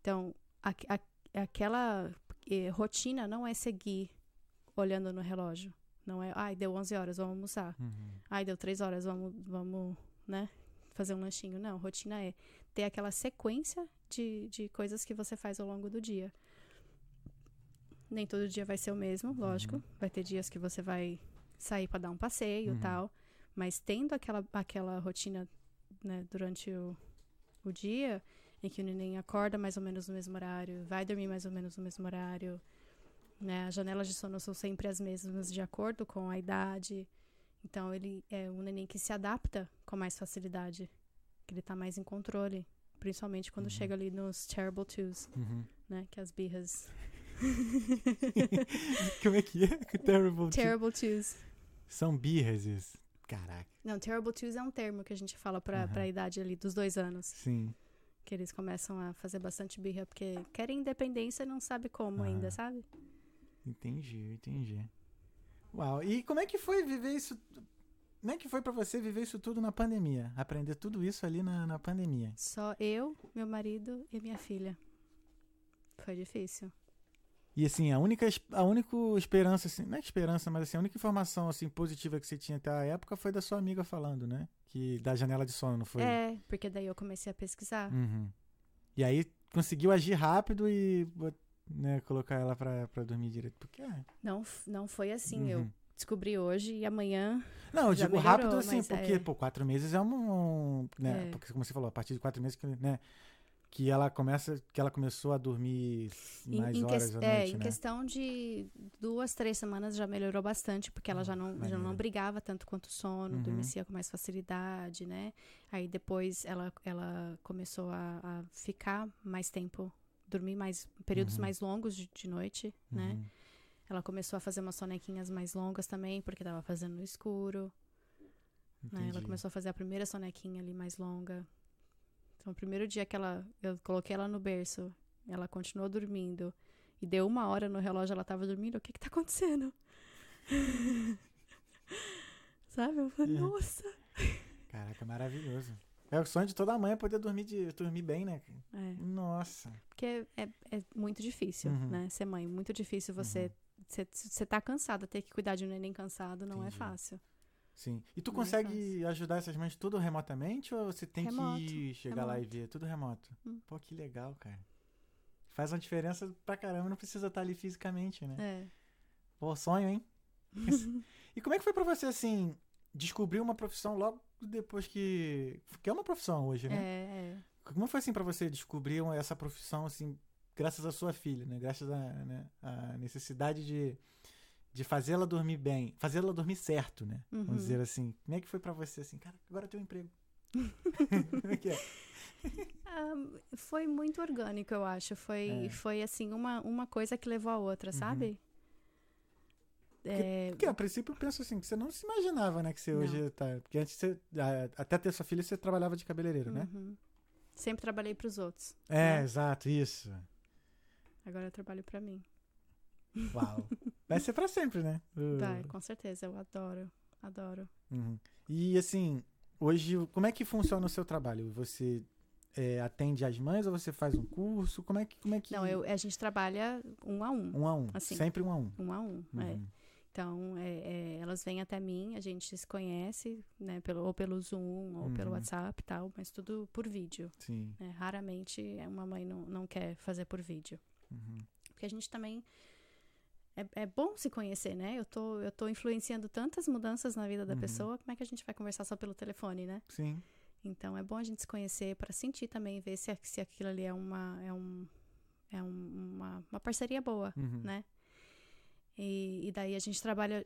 Então, a, a- aquela eh, rotina não é seguir olhando no relógio. Não é, ai, deu 11 horas, vamos almoçar. Uhum. Ai, deu 3 horas, vamos, vamos, né, fazer um lanchinho. Não, rotina é ter aquela sequência de, de coisas que você faz ao longo do dia. Nem todo dia vai ser o mesmo, lógico. Uhum. Vai ter dias que você vai sair para dar um passeio e Uhum. tal. Mas tendo aquela, aquela rotina né, durante o, o dia, em que o neném acorda mais ou menos no mesmo horário, vai dormir mais ou menos no mesmo horário, né? As janelas de sono são sempre as mesmas de acordo com a idade. Então ele é um neném que se adapta com mais facilidade, que ele tá mais em controle, principalmente quando Uhum. chega ali nos terrible twos, Uhum. né? Que as birras. Como é que é? Terrible. terrible twos. São birras isso. Caraca. Não, terrible twos é um termo que a gente fala pra, Aham. pra idade ali dos dois anos. Sim. Que eles começam a fazer bastante birra, porque querem independência e não sabe como Aham. ainda, sabe? Entendi, entendi. Uau. E como é que foi viver isso? Como é que foi pra você viver isso tudo na pandemia? Aprender tudo isso ali na, na pandemia? Só eu, meu marido e minha filha. Foi difícil. E assim, a única, a única esperança, assim, não é esperança, mas assim, a única informação assim, positiva que você tinha até a época foi da sua amiga falando, né? Que da janela de sono, não foi? É, porque daí eu comecei a pesquisar. Uhum. E aí conseguiu agir rápido e né, colocar ela pra, pra dormir direito. Porque é. Não, não foi assim. Eu Uhum. descobri hoje e amanhã. Não, eu digo melhorou, rápido assim, mas porque, é. pô, quatro meses é um. um, né, É. Porque, como você falou, a partir de quatro meses que, né, que ela começa, que ela começou a dormir Em, mais em horas ques- à é, noite, em né? questão de duas, três semanas já melhorou bastante, porque ela já não, já não brigava tanto quanto o sono, Uhum. com mais facilidade, né? Aí depois ela, ela começou a, a ficar mais tempo, dormir mais períodos Uhum. mais longos de, de noite, né? Uhum. Ela começou a fazer umas sonequinhas mais longas também, porque tava fazendo no escuro. Né? Ela começou a fazer a primeira sonequinha ali mais longa. Então, o primeiro dia que ela, eu coloquei ela no berço, ela continuou dormindo. E deu uma hora no relógio, ela tava dormindo. O que que tá acontecendo? Sabe? Eu falei, É. nossa. Caraca, maravilhoso. É o sonho de toda mãe é poder dormir, de, dormir bem, né? É, Nossa. porque é, é muito difícil, Uhum. né? Ser mãe. Muito difícil você. Você você tá cansada, ter que cuidar de um neném cansado não Entendi. é fácil. Sim. E tu Não é consegue ajudar essas mães tudo remotamente ou você tem Remoto, que chegar lá e remoto. ver? Tudo remoto. Hum. Pô, que legal, cara. Faz uma diferença pra caramba, não precisa estar ali fisicamente, né? É. Pô, sonho, hein? e como é que foi pra você, assim, descobrir uma profissão logo depois que. Que é uma profissão hoje, né? É, é. Como foi, assim, pra você descobrir essa profissão, assim, graças à sua filha, né? Graças à né, à necessidade de, de fazê-la dormir bem, fazê-la dormir certo, né? Uhum. Vamos dizer assim. Como é que foi pra você, assim, cara, agora eu tenho um emprego? Como é que é? Ah, foi muito orgânico, eu acho. Foi, É. foi assim, uma, uma coisa que levou a outra, Uhum. sabe? É, Porque a princípio eu penso assim, que você não se imaginava, né, que você Não. hoje tá. Porque antes você. Até ter sua filha, você trabalhava de cabeleireiro, né? uhum. Sempre trabalhei pros outros. É, né? exato, isso. Agora eu trabalho pra mim. Uau. Vai ser pra sempre, né? Uh. Vai, com certeza. Eu adoro, adoro. Uhum. E assim, hoje, como é que funciona o seu trabalho? Você é, atende as mães ou você faz um curso? Como é que. Como é que... Não, eu, a gente trabalha um a um. Um a um. assim. Sempre um a um. Um a um, é. Então, é, é, elas vêm até mim, a gente se conhece, né? Pelo, ou pelo Zoom, ou pelo Uhum. WhatsApp e tal, mas tudo por vídeo. Sim. né? Raramente uma mãe não, não quer fazer por vídeo. Uhum. Porque a gente também. É, é bom se conhecer, né? Eu tô, eu tô influenciando tantas mudanças na vida da Uhum. pessoa, como é que a gente vai conversar só pelo telefone, né? Sim. Então é bom a gente se conhecer para sentir também, ver se, se aquilo ali é uma. É, um, é um- uma, uma parceria boa, Uhum. né? E, e daí a gente trabalha.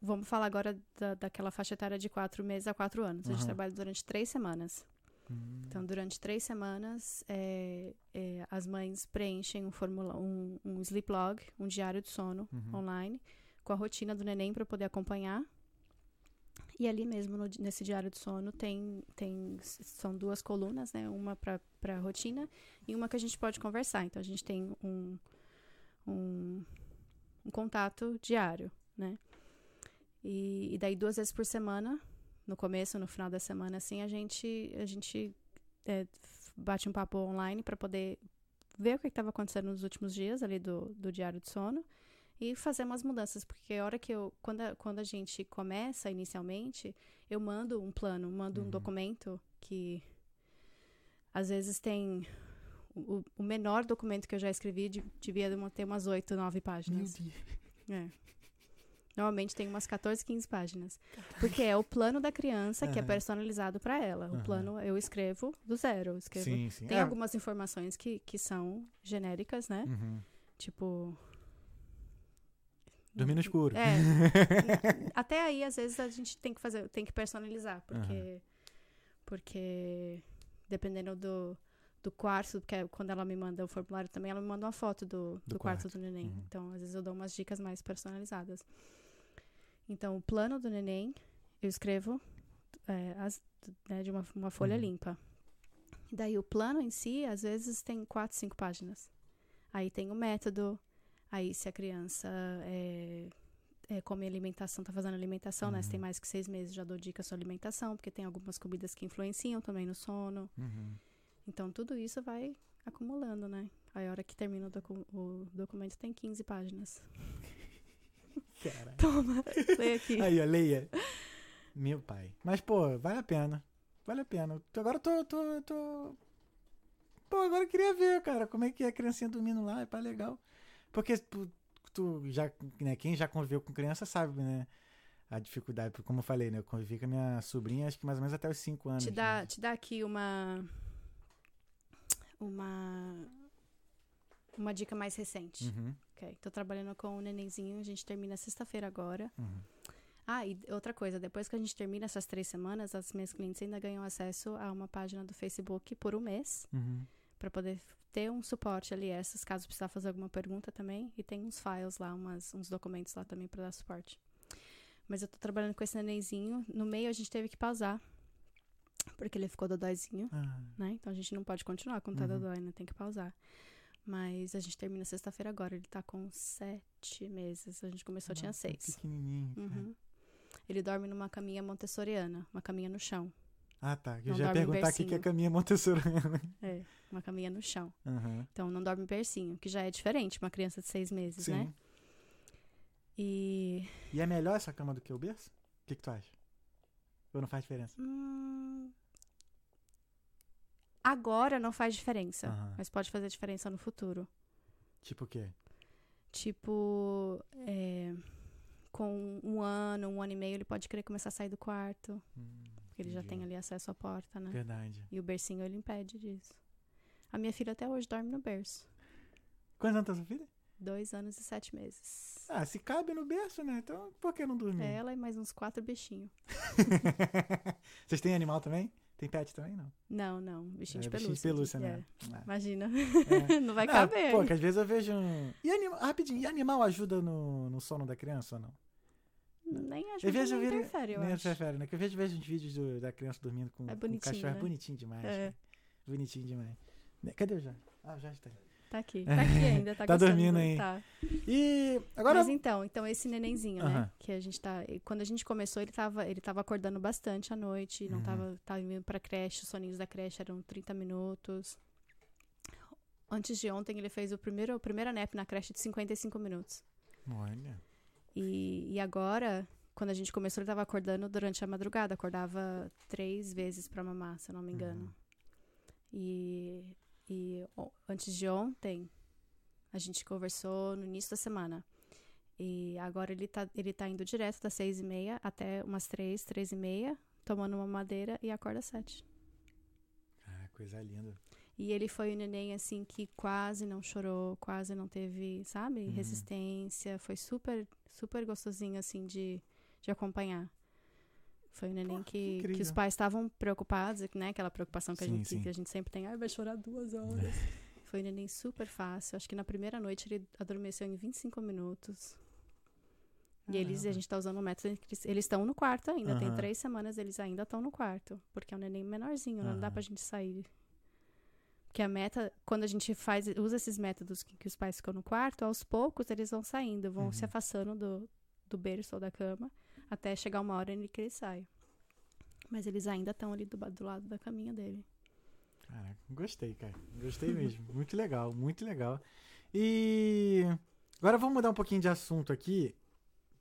Vamos falar agora da, daquela faixa etária de quatro meses a quatro anos. A gente trabalha durante três semanas. Hum. Então, durante três semanas, é, é, as mães preenchem um, formula um, um sleep log, um diário de sono Uhum. online, com a rotina do neném para poder acompanhar. E ali mesmo, no nesse diário de sono, tem, tem são duas colunas, né? Uma para a rotina e uma que a gente pode conversar. Então, a gente tem um, um, um contato diário, né? E, e daí, duas vezes por semana, no começo, no final da semana, assim, a gente, a gente é, bate um papo online para poder ver o que estava acontecendo nos últimos dias ali do, do diário de sono e fazer umas mudanças, porque a hora que eu, quando a, quando a gente começa inicialmente, eu mando um plano, mando Uhum. um documento que às vezes tem o, o menor documento que eu já escrevi de- devia ter umas 8, 9 Meu páginas. Deus. É. Normalmente tem umas 14, 15 páginas. Porque é o plano da criança que é personalizado para ela. O Aham. plano eu escrevo do zero. Escrevo. Sim, sim. Tem É. algumas informações que, que são genéricas, né? Uhum. Tipo. Dormir no escuro. É. Até aí, às vezes, a gente tem que fazer, tem que personalizar, porque. Porque dependendo do, do quarto, porque quando ela me manda o formulário também, ela me manda uma foto do, Do do, quarto, quarto. do neném. Uhum. Então, às vezes, eu dou umas dicas mais personalizadas. Então, o plano do neném, eu escrevo é, as- né, de uma, uma folha Uhum. limpa. Daí, o plano em si, às vezes, tem quatro, cinco páginas. Aí tem o método, aí se a criança é, é, come alimentação, tá fazendo alimentação, né? Se tem Uhum. mais que seis meses, já dou dica sobre alimentação, porque tem algumas comidas que influenciam também no sono. Uhum. Então, tudo isso vai acumulando, né? Aí, a hora que termina o, docu- o documento, tem 15 páginas. Cara. Toma, lê aqui. Aí, ó, leia. Meu pai. Mas, pô, vale a pena. Vale a pena. Agora eu tô, tô, tô... Pô, agora eu queria ver, cara, como é que é a criancinha dormindo lá. É pá, legal. Porque tu, tu já, né, quem já conviveu com criança sabe, né? A dificuldade. Como eu falei, né? Eu convivi com a minha sobrinha, acho que mais ou menos até os 5 anos. Te dá, né? te dá aqui uma. Uma. Uma dica mais recente. Uhum, Ok. Tô trabalhando com o nenenzinho, a gente termina sexta-feira agora. uhum. Ah, e outra coisa, depois que a gente termina essas três semanas, as minhas clientes ainda ganham acesso a uma página do Facebook por um mês, Uhum. Pra poder ter um suporte ali, essas, caso precisar fazer alguma pergunta também. E tem uns files lá, umas, uns documentos lá também pra dar suporte. Mas eu tô trabalhando com esse nenenzinho. No meio a gente teve que pausar. Porque ele ficou dodóizinho, Ah, né? Então a gente não pode continuar com o tá Uhum. dodói, né? Tem que pausar. Mas a gente termina sexta-feira agora. Ele tá com sete meses. A gente começou, tinha nossa, seis. Pequenininho. Uhum. Ele dorme numa caminha montessoriana, uma caminha no chão. Ah, tá. Eu Não já ia perguntar o que, é caminha montessorana. É, uma caminha no chão. Aham. Então não dorme em bercinho, que já é diferente, uma criança de seis meses, Sim. né? E. E é melhor essa cama do que o berço? O que, que tu acha? Ou não faz diferença? hum, agora não faz diferença, Aham. mas pode fazer diferença no futuro. Tipo o quê? Tipo, é, com um ano, um ano e meio, ele pode querer começar a sair do quarto, Hum, porque ele já tem ali acesso à porta, né? Verdade. E o bercinho ele impede disso. A minha filha até hoje dorme no berço. Quantos anos tá sua filha? Dois anos e sete meses. Ah, se cabe no berço, né? Então por que não dormir? É ela e mais uns quatro bichinhos. Vocês têm animal também? Tem pet também? Não. Não, não. Bichinho de É, pelúcia. bichinho de pelúcia, né? é. Ah. Imagina. É. não vai Não, caber. Pô, que às vezes eu vejo um... E anima... Rapidinho, e animal ajuda no, no sono da criança ou não? Nem Eu ajuda, vejo nem eu vi- interfere, eu nem acho. interfere, né? Que eu vejo, vejo uns vídeos do- da criança dormindo com, É com o bonitinho, cachorro. É né? bonitinho demais. É. cara. Bonitinho demais. Né, Cadê o já? Ah, já está. Tá aqui. Tá aqui ainda. Tá, Tá dormindo aí. Tá. E agora... Mas então, então esse nenenzinho, né? Que a gente tá. Quando a gente começou, ele tava, ele tava acordando bastante à noite. Não Uhum. tava, tava indo pra creche. Os soninhos da creche eram 30 minutos. Antes de ontem, ele fez o primeiro, a primeira nap na creche de 55 minutos. Olha. E, e agora, quando a gente começou, ele tava acordando durante a madrugada. Acordava três vezes pra mamar, se eu não me engano. Uhum. E, e antes de ontem, a gente conversou no início da semana. E agora ele tá, ele tá indo direto das seis e meia até umas três, três e meia, tomando uma madeira e acorda às sete. Ah, coisa linda. E ele foi o neném, assim, que quase não chorou, quase não teve, sabe, Uhum. resistência. Foi super, super gostosinho, assim, de, de acompanhar. Foi um neném Pô, que que, que os pais estavam preocupados, né? Aquela preocupação que, a Sim, gente, sim. que a gente sempre tem. Ai, vai chorar duas horas. Foi um neném super fácil. Acho que na primeira noite ele adormeceu em 25 minutos. E eles, a gente tá usando um método. Eles estão no quarto ainda. Tem três semanas, eles ainda estão no quarto. Porque é um neném menorzinho, não dá pra gente sair. Porque a meta, quando a gente faz, usa esses métodos que, que os pais ficam no quarto, aos poucos eles vão saindo, vão se Uhum. afastando do, do berço ou da cama, até chegar uma hora em que eles saem. Mas eles ainda estão ali do, do lado da caminha dele. Caraca, gostei, cara. Gostei mesmo. muito legal, muito legal. E agora vamos mudar um pouquinho de assunto aqui.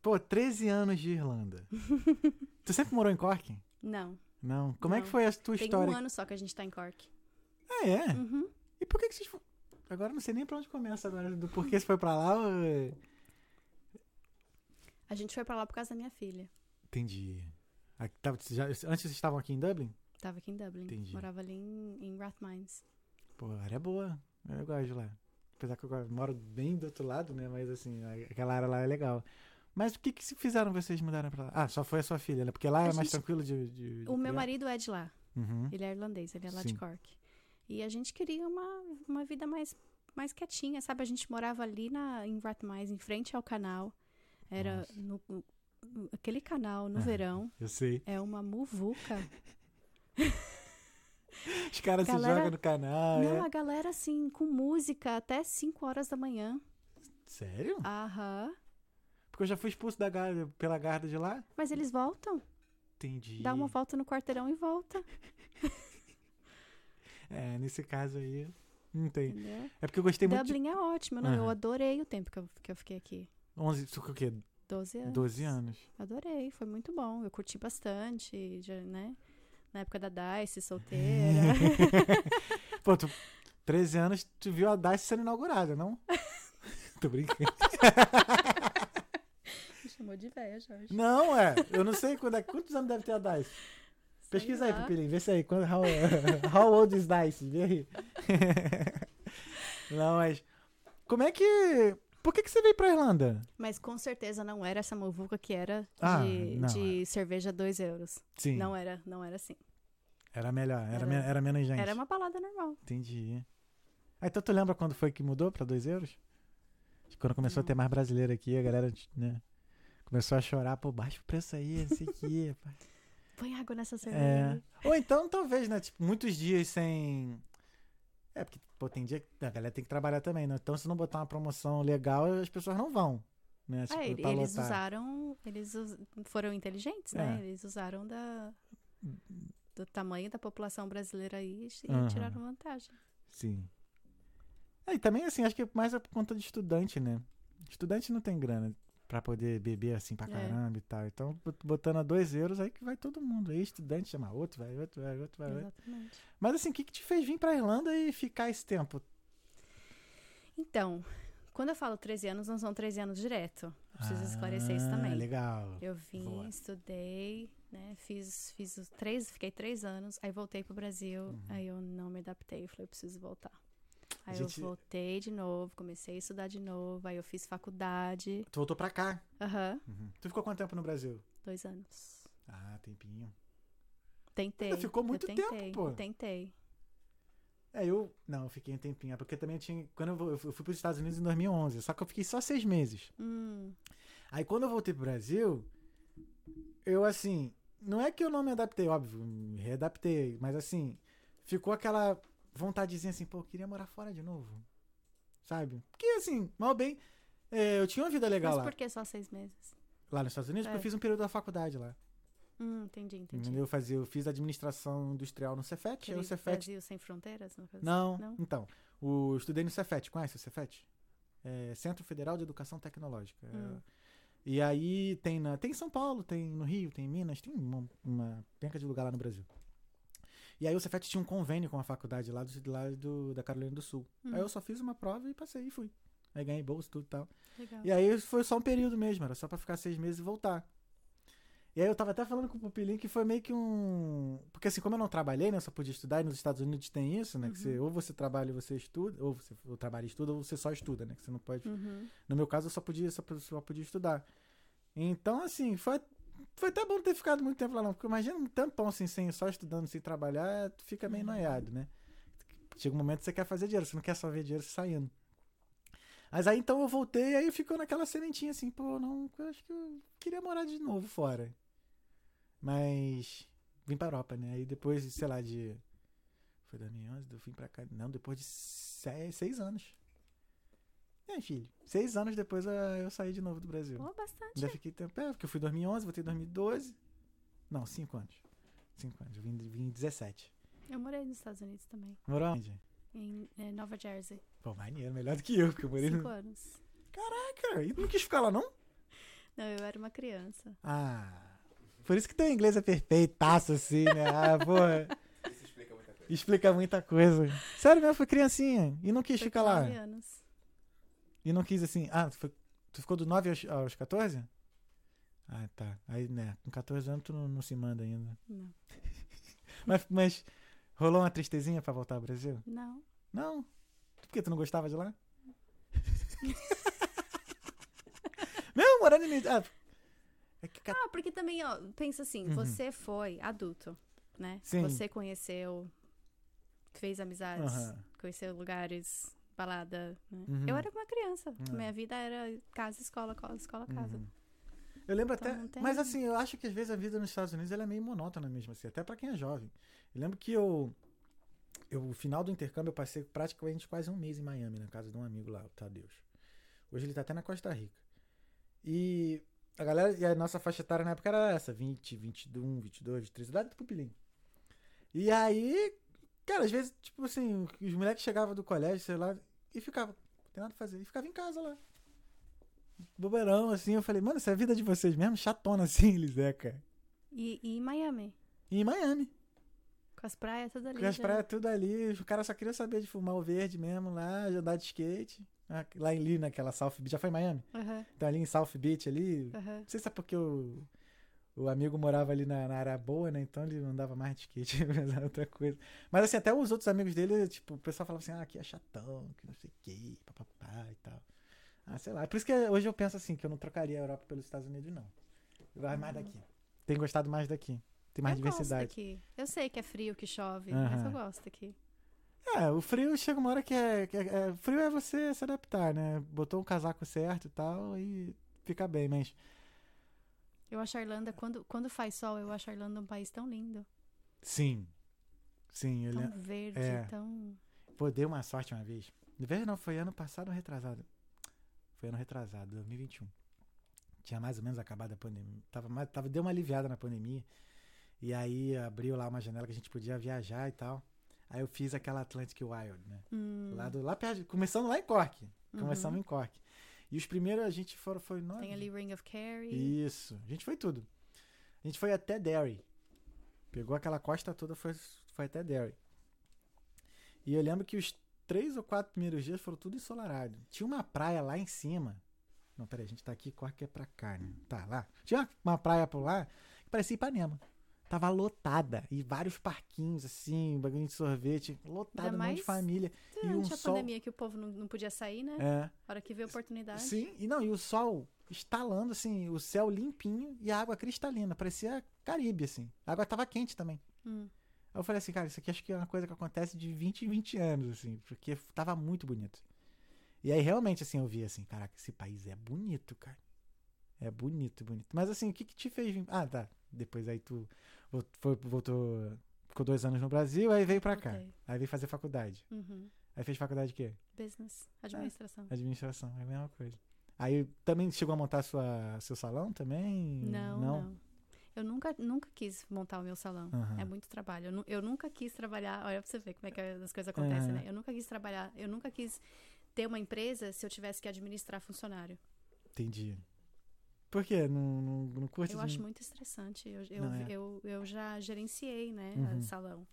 Pô, 13 anos de Irlanda. tu sempre morou em Cork? Não. Não. Como é que Não. foi a tua Tem história? um ano só que a gente tá em Cork. Ah, é? Uhum. E por que, que vocês. Agora não sei nem pra onde começa agora. Do porquê você foi pra lá. ou- A gente foi pra lá por causa da minha filha. Entendi. Aqui tava- já- antes vocês estavam aqui em Dublin? Tava aqui em Dublin. Entendi. Morava ali em, em Rathmines. Pô, a área é boa. Eu gosto de lá. Apesar que eu moro bem do outro lado, né? Mas assim, aquela área lá é legal. Mas o que que fizeram vocês mudarem pra lá? Ah, só foi a sua filha, né? Porque lá A é mais gente- tranquilo de. de- de O meu criar. marido é de lá. Uhum. Ele é irlandês, ele é lá Sim. de Cork. E a gente queria uma, uma vida mais, mais quietinha, sabe? A gente morava ali na, em Rathmines, em frente ao canal. Era no, no- aquele canal no Ah. verão. Eu sei. É uma muvuca. Os caras Galera- se jogam no canal. Não, é? a galera assim, com música até 5 horas da manhã. Sério? Aham. Porque eu já fui expulso da pela garda de lá. Mas eles voltam. Entendi. Dá uma volta no quarteirão e volta. É, nesse caso aí. Não tem. Entendeu? É porque eu gostei muito. De Dublin é ótimo. Não, eu Aham. adorei o tempo que eu, que eu fiquei aqui. 11, isso que o quê? 12 anos. 12 anos. Adorei, foi muito bom. Eu curti bastante, já, né? Na época da Dice, solteira. Pô, tu, 13 anos, tu viu a DICE sendo inaugurada, não? Tô brincando. Me chamou de velha, Jorge. Não, é. Eu não sei quando é, quantos anos deve ter a DICE. Sei Pesquisa aí, lá. Pupilinho. Vê se aí. Quando, how, how old is DICE? Vê aí. Não, mas... Como é que... Por que, que você veio pra Irlanda? Mas com certeza não era essa muvuca que era Ah, de, não, de cerveja 2 euros. Sim. Não era, não era assim. Era melhor. Era, Era- me- era menos gente. Era uma balada normal. Entendi. Ah, então tu lembra quando foi que mudou pra 2 euros? Quando começou a ter Não. mais brasileiro aqui, a galera, né? Começou a chorar, pô, baixa o preço aí, esse aqui. Põe água nessa cerveja. É. Ou então, talvez, né? Tipo, muitos dias sem. É, porque, pô, tem dia que a galera tem que trabalhar também, né? Então, se não botar uma promoção legal, as pessoas não vão. Né? Tipo, É, eles lotar. usaram. Eles us- foram inteligentes, né? É. Eles usaram da, do tamanho da população brasileira aí e Aham. tiraram vantagem. Sim. É, e também, assim, acho que mais é por conta de estudante, né? Estudante não tem grana pra poder beber assim pra É. caramba e tal. Então, bot- botando a 2 euros, aí que vai todo mundo. Aí, estudante chama outro, vai outro, vai outro, vai outro. Mas, assim, o que, que te fez vir pra Irlanda e ficar esse tempo? Então, quando eu falo 13 anos, não são 13 anos direto. Preciso esclarecer isso Ah, também. Legal. Eu vim, Boa. estudei, né? Fiz, fiz os três, fiquei três anos, aí voltei pro Brasil, Uhum. aí eu não me adaptei, falei, eu preciso voltar. Aí Gente- eu voltei de novo, comecei a estudar de novo, aí eu fiz faculdade. Tu voltou pra cá. Aham, Tu ficou quanto tempo no Brasil? dois anos. Ah, tempinho. Tentei. Ainda ficou muito tentei, tempo, pô. Tentei. É, eu. Não, eu fiquei um tempinho. É porque também eu tinha. Quando eu, eu fui pros Estados Unidos em 2011. Só que eu fiquei só seis meses. Hum, Aí quando eu voltei pro Brasil, eu assim. Não é que eu não me adaptei, óbvio, me readaptei. Mas assim, ficou aquela vontadezinha assim, pô, eu queria morar fora de novo. Sabe? Porque assim, mal bem. é, eu tinha uma vida legal mas lá. por que só seis meses? Lá nos Estados Unidos, porque É. eu fiz um período da faculdade lá. Hum, entendi, entendi. Eu, fazia, eu fiz administração industrial no Cefet. Aquele o Cefet Brasil sem fronteiras? Não, assim? Não? então. O, estudei no Cefet, conhece o Cefet? É Centro Federal de Educação Tecnológica. É, Hum. e aí tem, na, tem em São Paulo, tem no Rio, tem em Minas, tem uma, uma penca de lugar lá no Brasil. E aí o Cefet tinha um convênio com a faculdade lá, do, lá do, da Carolina do Sul. Hum. Aí eu só fiz uma prova e passei e fui. Aí ganhei bolsa, tudo e tal. Legal. E aí foi só um período mesmo, era só pra ficar seis meses e voltar. E aí eu tava até falando com o Pupilinho que foi meio que um. Porque assim, como eu não trabalhei, né? eu Só podia estudar, e nos Estados Unidos tem isso, né? Que você, ou você trabalha e você estuda, ou você ou trabalha e estuda, ou você só estuda, né? Que você não pode. Uhum. No meu caso, eu só podia, só, só podia estudar. Então, assim, foi, foi até bom ter ficado muito tempo lá, não. Porque imagina um tampão assim, sem, só estudando, sem trabalhar, tu fica meio Uhum. noiado, né? Chega um momento que você quer fazer dinheiro, você não quer só ver dinheiro saindo. Mas aí então eu voltei, aí ficou naquela sementinha assim, pô, não, eu acho que eu queria morar de novo fora. Mas vim pra Europa, né? Aí depois, sei lá, de. Foi 2011, eu vim pra cá. Não, depois de seis, seis anos. É, filho. Seis anos depois eu, eu saí de novo do Brasil. Pô, bastante. Ainda fiquei tempo. É, porque eu fui em 2011, voltei em 2012. Não, cinco anos. Cinco anos. Eu vim, vim em 17. Eu morei nos Estados Unidos também, Morou onde? em eh, Nova Jersey. Pô, maneiro, melhor do que eu, porque eu morei Cinco no. anos. Cara, e não quis ficar lá, não? Não, eu era uma criança. Ah. Por isso que teu inglês é perfeitaço, assim, né? Ah, porra. Isso explica muita coisa. Explica muita coisa. Sério mesmo, foi criancinha. E não quis Foi ficar lá. anos. E não quis assim. Ah, tu, foi- tu ficou dos 9 aos, aos 14? Ah, tá. Aí, né, com 14 anos tu não, não se manda ainda. Não. Mas, mas rolou uma tristezinha pra voltar ao Brasil? Não. Não. Por que tu não gostava de lá? Não, morando em. Ah, é que. Ah, porque também, ó, pensa assim, Uhum. você foi adulto, né? Sim. Você conheceu, fez amizades, Aham. conheceu lugares, balada, né? Uhum. Eu era uma criança. É. Minha vida era casa, escola, co- escola, casa. Uhum. Eu lembro Então, até. tem- Mas assim, eu acho que às vezes a vida nos Estados Unidos é meio monótona mesmo, assim, até pra quem é jovem. Eu lembro que eu. Eu, no final do intercâmbio, eu passei praticamente quase um mês em Miami, na casa de um amigo lá, o Tadeus. Hoje ele tá até na Costa Rica. E a galera, e a nossa faixa etária na época era essa: 20, 21, 22, 23, idade do pupilinho. E aí, cara, às vezes, tipo assim, os moleques chegavam do colégio, sei lá, e ficava, não tem nada pra fazer, e ficava em casa lá bobeirão, assim. Eu falei, mano, essa é a vida de vocês mesmo? Chatona assim, eles é, cara. E, e em Miami, E em Miami, com as praias tudo ali. com as já. praias tudo ali, o cara só queria saber de fumar o verde mesmo lá, de andar de skate. Ah, Lá em Lee, naquela South Beach. Já foi em Miami? Aham, Então ali em South Beach ali. aham. Não sei se é porque o, o amigo morava ali na, na área boa, né? Então ele andava mais de skate, mas era outra coisa. Mas assim, até os outros amigos dele, tipo, o pessoal falava assim, ah, aqui é chatão, que não sei o que, papapá e tal. Ah, sei lá. Por isso que hoje eu penso assim, que eu não trocaria a Europa pelos Estados Unidos, não. Eu gosto mais daqui. Tenho gostado mais daqui. Tem mais eu diversidade. gosto aqui. Eu sei que é frio, que chove, mas Aham. eu gosto aqui. É, o frio chega uma hora que é, que é- é- Frio é você se adaptar, né? Botou um casaco certo e tal e fica bem, mas. Eu acho a Irlanda, quando, quando faz sol, eu acho a Irlanda um país tão lindo. Sim. Sim, eu Tão lembro. verde, é. tão. Pô, dei uma sorte uma vez. De vez não, foi ano passado ou retrasado? Foi ano retrasado, 2021. Tinha mais ou menos acabado a pandemia. Tava, tava, deu uma aliviada na pandemia. E aí abriu lá uma janela que a gente podia viajar e tal. Aí eu fiz aquela Atlantic Wild, né? Hum, Lá, do, lá perto, começando lá em Cork. uhum. Começamos em Cork. E os primeiros a gente foram, foi nós. Tem ali Ring of Kerry. Isso. A gente foi tudo. A gente foi até Derry. Pegou aquela costa toda, foi, foi até Derry. E eu lembro que os três ou quatro primeiros dias foram tudo ensolarado. Tinha uma praia lá em cima. Não, peraí, a gente tá aqui, Cork é pra cá, né? Tá, lá. Tinha uma praia por lá que parecia Ipanema. Tava lotada. E vários parquinhos, assim, bagulho de sorvete. Lotado, um monte de família. e um Durante a sol- pandemia que o povo não, não podia sair, né? É. A hora que veio a oportunidade. Sim, e não, e o sol estalando, assim, o céu limpinho e a água cristalina. Parecia Caribe, assim. A água tava quente também. Hum. Aí eu falei assim, cara, isso aqui acho que é uma coisa que acontece de 20 em 20 anos, assim, porque tava muito bonito. E aí realmente, assim, eu vi assim, caraca, esse país é bonito, cara. É bonito, bonito. Mas assim, o que que te fez vir? Ah, tá. Depois aí tu vol- foi, voltou, ficou dois anos no Brasil, aí veio pra cá. Aí veio fazer faculdade. Uhum. Aí fez faculdade de quê? Business, administração. Administração, é a mesma coisa. Aí também chegou a montar sua, seu salão também? Não, não, Eu nunca, nunca quis montar o meu salão. Aham. É muito trabalho. Eu, eu nunca quis trabalhar. Olha pra você ver como é que as coisas acontecem, né? Eu nunca quis trabalhar. Eu nunca quis ter uma empresa se eu tivesse que administrar funcionário. Entendi. Por quê? Não, não, não curte? Eu acho muito estressante. Eu, eu, é. eu, eu já gerenciei, né? Uhum. salão.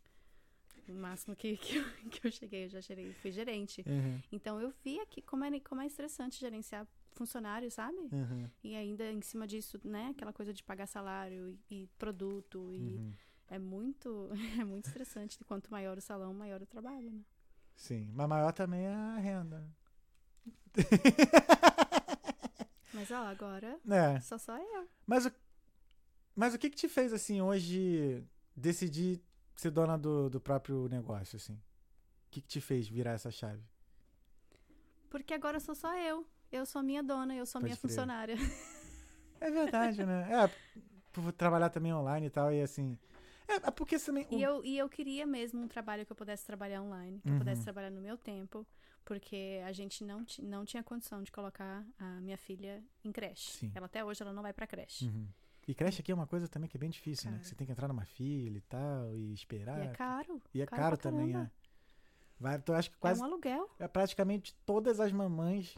O máximo que, que, eu, que eu cheguei, eu já gerei, fui gerente. Uhum, Então eu via que como é, como é estressante gerenciar funcionário, sabe? uhum, E ainda em cima disso, né? Aquela coisa de pagar salário e, e produto. E uhum. é muito é muito estressante. Quanto maior o salão, maior o trabalho, né? Sim, mas maior também é a renda. Mas ó, agora É, só só eu. mas o, mas o que que te fez, assim, hoje decidir ser dona do, do próprio negócio, assim? O que que te fez virar essa chave? Porque agora sou só eu. Eu sou minha dona, eu sou Pode minha crer. funcionária. É verdade, né? É, por trabalhar também online e tal, e assim... É, é porque também... o- E eu, e eu queria mesmo um trabalho que eu pudesse trabalhar online, que Uhum. eu pudesse trabalhar no meu tempo, porque a gente não, não tinha condição de colocar a minha filha em creche. Sim. Ela até hoje ela não vai pra creche. Uhum. E creche aqui é uma coisa também que é bem difícil, né? Que você tem que entrar numa fila e tal, e esperar. E é caro. E é caro caro, também, é. Vai, então, eu acho que É quase um aluguel. é praticamente todas as mamães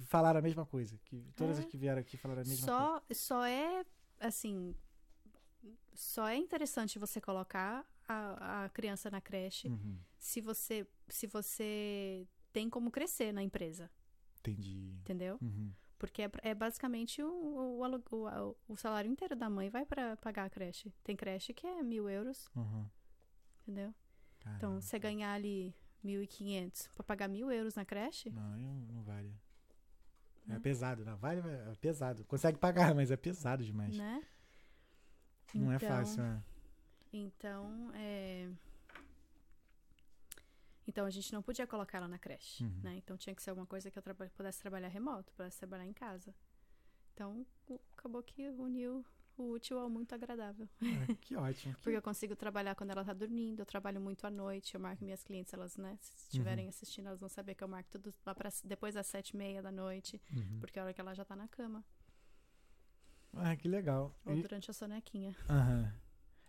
falaram a mesma coisa. Que, todas É. as que vieram aqui falaram a mesma coisa. Só, só é, assim, só é interessante você colocar a, a criança na creche Uhum, se você, se você tem como crescer na empresa, entendi. entendeu? Uhum, Porque é, é basicamente o, o, o, o- salário inteiro da mãe vai pra pagar a creche. Tem creche que é mil euros, uhum. entendeu? Então, Caramba. você ganhar ali 1.500 pra pagar mil euros na creche, Não, não, vale. É Né? pesado, não vale, é pesado. Consegue pagar, mas é pesado demais. né? Não é Então, fácil, né? Então, é... Então, a gente não podia colocar ela na creche, Uhum. né? Então, tinha que ser alguma coisa que eu traba- pudesse trabalhar remoto, pudesse trabalhar em casa. Então, acabou que uniu o útil ao muito agradável. É, que ótimo. que- Porque eu consigo trabalhar quando ela tá dormindo, eu trabalho muito à noite, eu marco minhas clientes, elas, né, se estiverem assistindo, elas vão saber que eu marco tudo lá pra, depois das sete e meia da noite, Uhum. porque é a hora que ela já tá na cama, Ah, que legal. ou E- durante a sonequinha. Aham.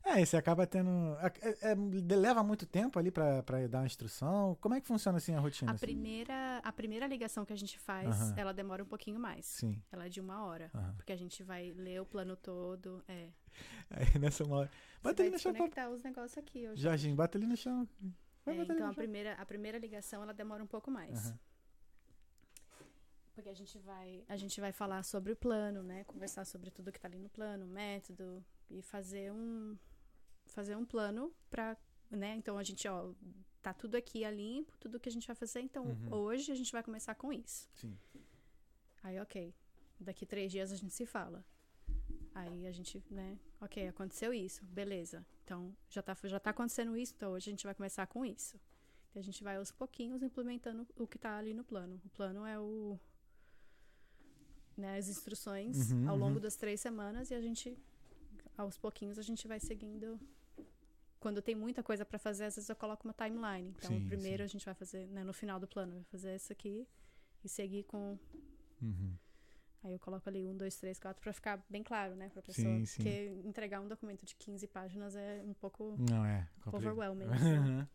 É, você acaba tendo. é- é- leva muito tempo ali pra, pra dar uma instrução. Como é que funciona assim a rotina? A assim? primeira, a primeira ligação que a gente faz, Aham. ela demora um pouquinho mais. Sim. Ela é de uma hora. Aham. Porque a gente vai ler o plano todo. É. Aí nessa uma hora. Você vai ali no chão. pra- os negócios aqui hoje. Jorginho, bota ali no chão. É, então a chão. primeira, a primeira ligação ela demora um pouco mais. Aham. Porque a gente vai, a gente vai falar sobre o plano, né? Conversar sobre tudo que tá ali no plano, método e fazer um fazer um plano pra, né? Então a gente, ó, tá tudo aqui a limpo, tudo que a gente vai fazer, então Uhum. hoje a gente vai começar com isso. Sim. Aí, OK. Daqui três dias a gente se fala. Aí a gente, né, ok, aconteceu isso, beleza. Então, já tá, já tá acontecendo isso, então hoje a gente vai começar com isso. E a gente vai aos pouquinhos implementando o que tá ali no plano. O plano é o. Né, as instruções Uhum, ao longo uhum. das três semanas e a gente, aos pouquinhos, a gente vai seguindo. Quando tem muita coisa pra fazer, às vezes eu coloco uma timeline. Então, Sim, primeiro sim. a gente vai fazer, né, no final do plano, vai fazer isso aqui e seguir com Uhum. Aí eu coloco ali um, dois, três, quatro pra ficar bem claro, né, pra pessoa. Sim, sim. Porque entregar um documento de 15 páginas é um pouco Não é. complicado. overwhelming. assim.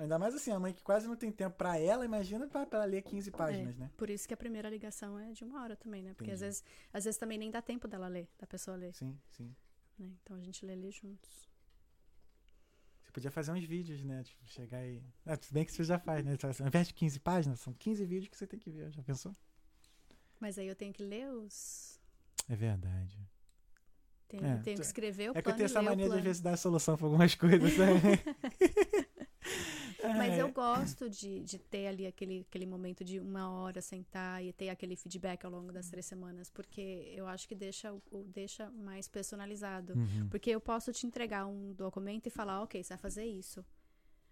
Ainda mais assim, a mãe que quase não tem tempo pra ela, imagina ela ler 15 páginas, né? Por isso que a primeira ligação é de uma hora também, né? Porque às vezes, às vezes também nem dá tempo dela ler, da pessoa ler, Sim, sim. né? Então a gente lê ali juntos. Você podia fazer uns vídeos, né? Tipo, chegar e. Ah, tudo bem que você já faz, né? Ao invés de 15 páginas, são 15 vídeos que você tem que ver. Já pensou? Mas aí eu tenho que ler os. É verdade. Tenho, É, tenho que escrever o É que eu plano tenho essa mania de às plano. vezes dar solução pra algumas coisas, né? Mas eu gosto de, de ter ali aquele, aquele momento de uma hora sentar e ter aquele feedback ao longo das três semanas, porque eu acho que deixa, o- deixa mais personalizado. Uhum. Porque eu posso te entregar um documento e falar, ok, você vai fazer isso.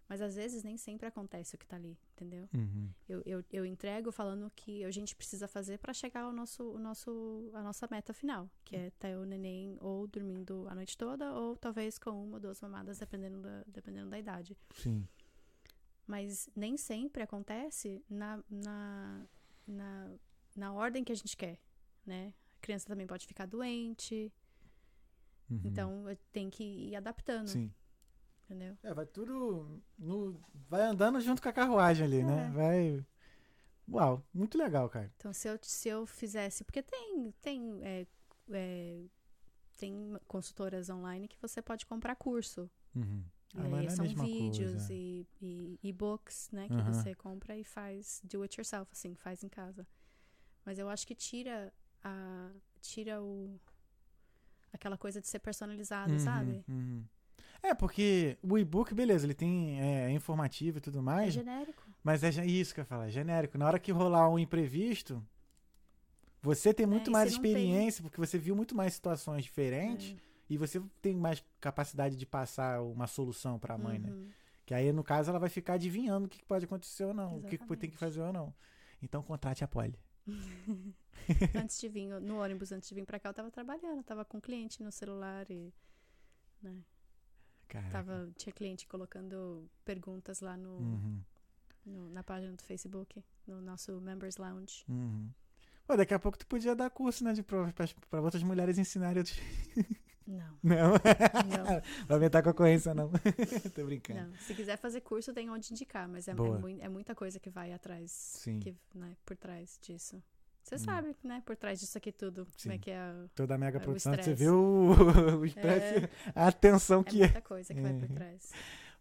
Mas às vezes nem sempre acontece o que tá ali, entendeu? Uhum. Eu, eu, eu entrego falando o que a gente precisa fazer para chegar ao nosso, o nosso, a nossa meta final, que é ter o neném ou dormindo a noite toda, ou talvez com uma ou duas mamadas, dependendo da, dependendo da idade. Sim. Mas nem sempre acontece na, na, na, na ordem que a gente quer, né? A criança também pode ficar doente, Uhum. então tenho que ir adaptando, Sim. entendeu? É, vai tudo. No, vai andando junto com a carruagem ali, né? É. Vai. Uau, muito legal, cara. Então, se eu, se eu fizesse. Porque tem, tem, é, é, tem consultoras online que você pode comprar curso. Uhum. Ah, é a são vídeos coisa. e, e-books, né? Que você compra e faz do it yourself, assim, faz em casa. Mas eu acho que tira a. Tira o. Aquela coisa de ser personalizado, Uhum, sabe? uhum. É, porque o e-book, beleza, ele tem é, é informativo e tudo É mais, genérico. mas é isso que eu falar, é genérico. Na hora que rolar um imprevisto, você tem muito É, mais não tem- experiência, porque você viu muito mais situações diferentes É. e você tem mais capacidade de passar uma solução pra mãe, né? Uhum. Que aí, no caso, ela vai ficar adivinhando o que pode acontecer ou não, o que tem que Exatamente. fazer ou não. Então, contrate a Polly. antes de vir, no ônibus, antes de vir pra cá, eu tava trabalhando, eu tava com cliente no celular e. Né, Caraca. tava, tinha cliente colocando perguntas lá no, Uhum, no- na página do Facebook, no nosso Members Lounge. uhum. Pô, daqui a pouco tu podia dar curso, né, de prova pra outras mulheres ensinarem outros... Não, Não, não, vai aumentar a concorrência, não. Tô brincando. não. Se quiser fazer curso, tem onde indicar, mas é, é, é muita coisa que vai atrás, Sim. que, né, por trás disso. Você Hum. sabe, né, por trás disso aqui tudo, como é Sim. que é. a- Toda a mega É, o produção, você viu o, o estresse, a atenção É que é. muita coisa que vai por É. trás.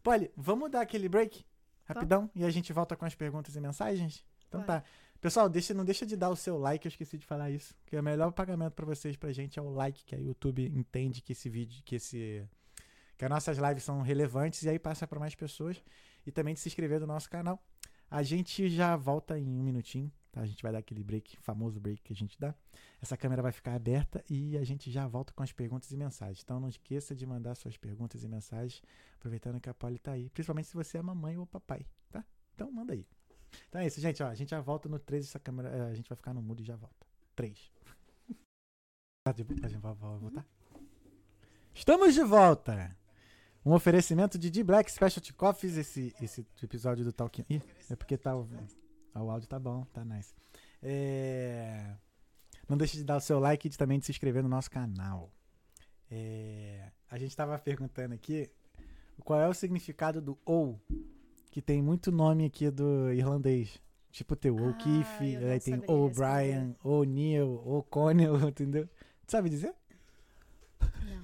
Polly, vamos dar aquele break? Rapidão, e a gente volta com as perguntas e mensagens? Então tá. Pessoal, deixa, não deixa de dar o seu like, eu esqueci de falar isso. Que o melhor pagamento pra vocês, pra gente, é o like, que a YouTube entende que esse vídeo, que esse. Que as nossas lives são relevantes e aí passa pra mais pessoas. E também de se inscrever no nosso canal. A gente já volta em um minutinho, tá? A gente vai dar aquele break, famoso break que a gente dá. Essa câmera vai ficar aberta e a gente já volta com as perguntas e mensagens. Então não esqueça de mandar suas perguntas e mensagens, aproveitando que a Polly tá aí. Principalmente se você é mamãe ou papai, tá? Então manda aí. Então é isso, gente. Ó, a gente já volta no 3. Essa câmera, eh, a gente vai ficar no mudo e já volta. 3. A gente vai voltar? Estamos de volta! Um oferecimento de D-Black Specialty Coffees. Esse, esse episódio do Talking. Ih, é porque tá. O, ah, o áudio tá bom, tá nice. É, Não deixe de dar o seu like e de- também de se inscrever no nosso canal. É, A gente tava perguntando aqui qual é o significado do ou, que tem muito nome aqui do irlandês. Tipo teu Ah, O'Keefe, não aí tem O'Brien, O'Neill, O'Connell, entendeu? Tu sabe dizer? Não.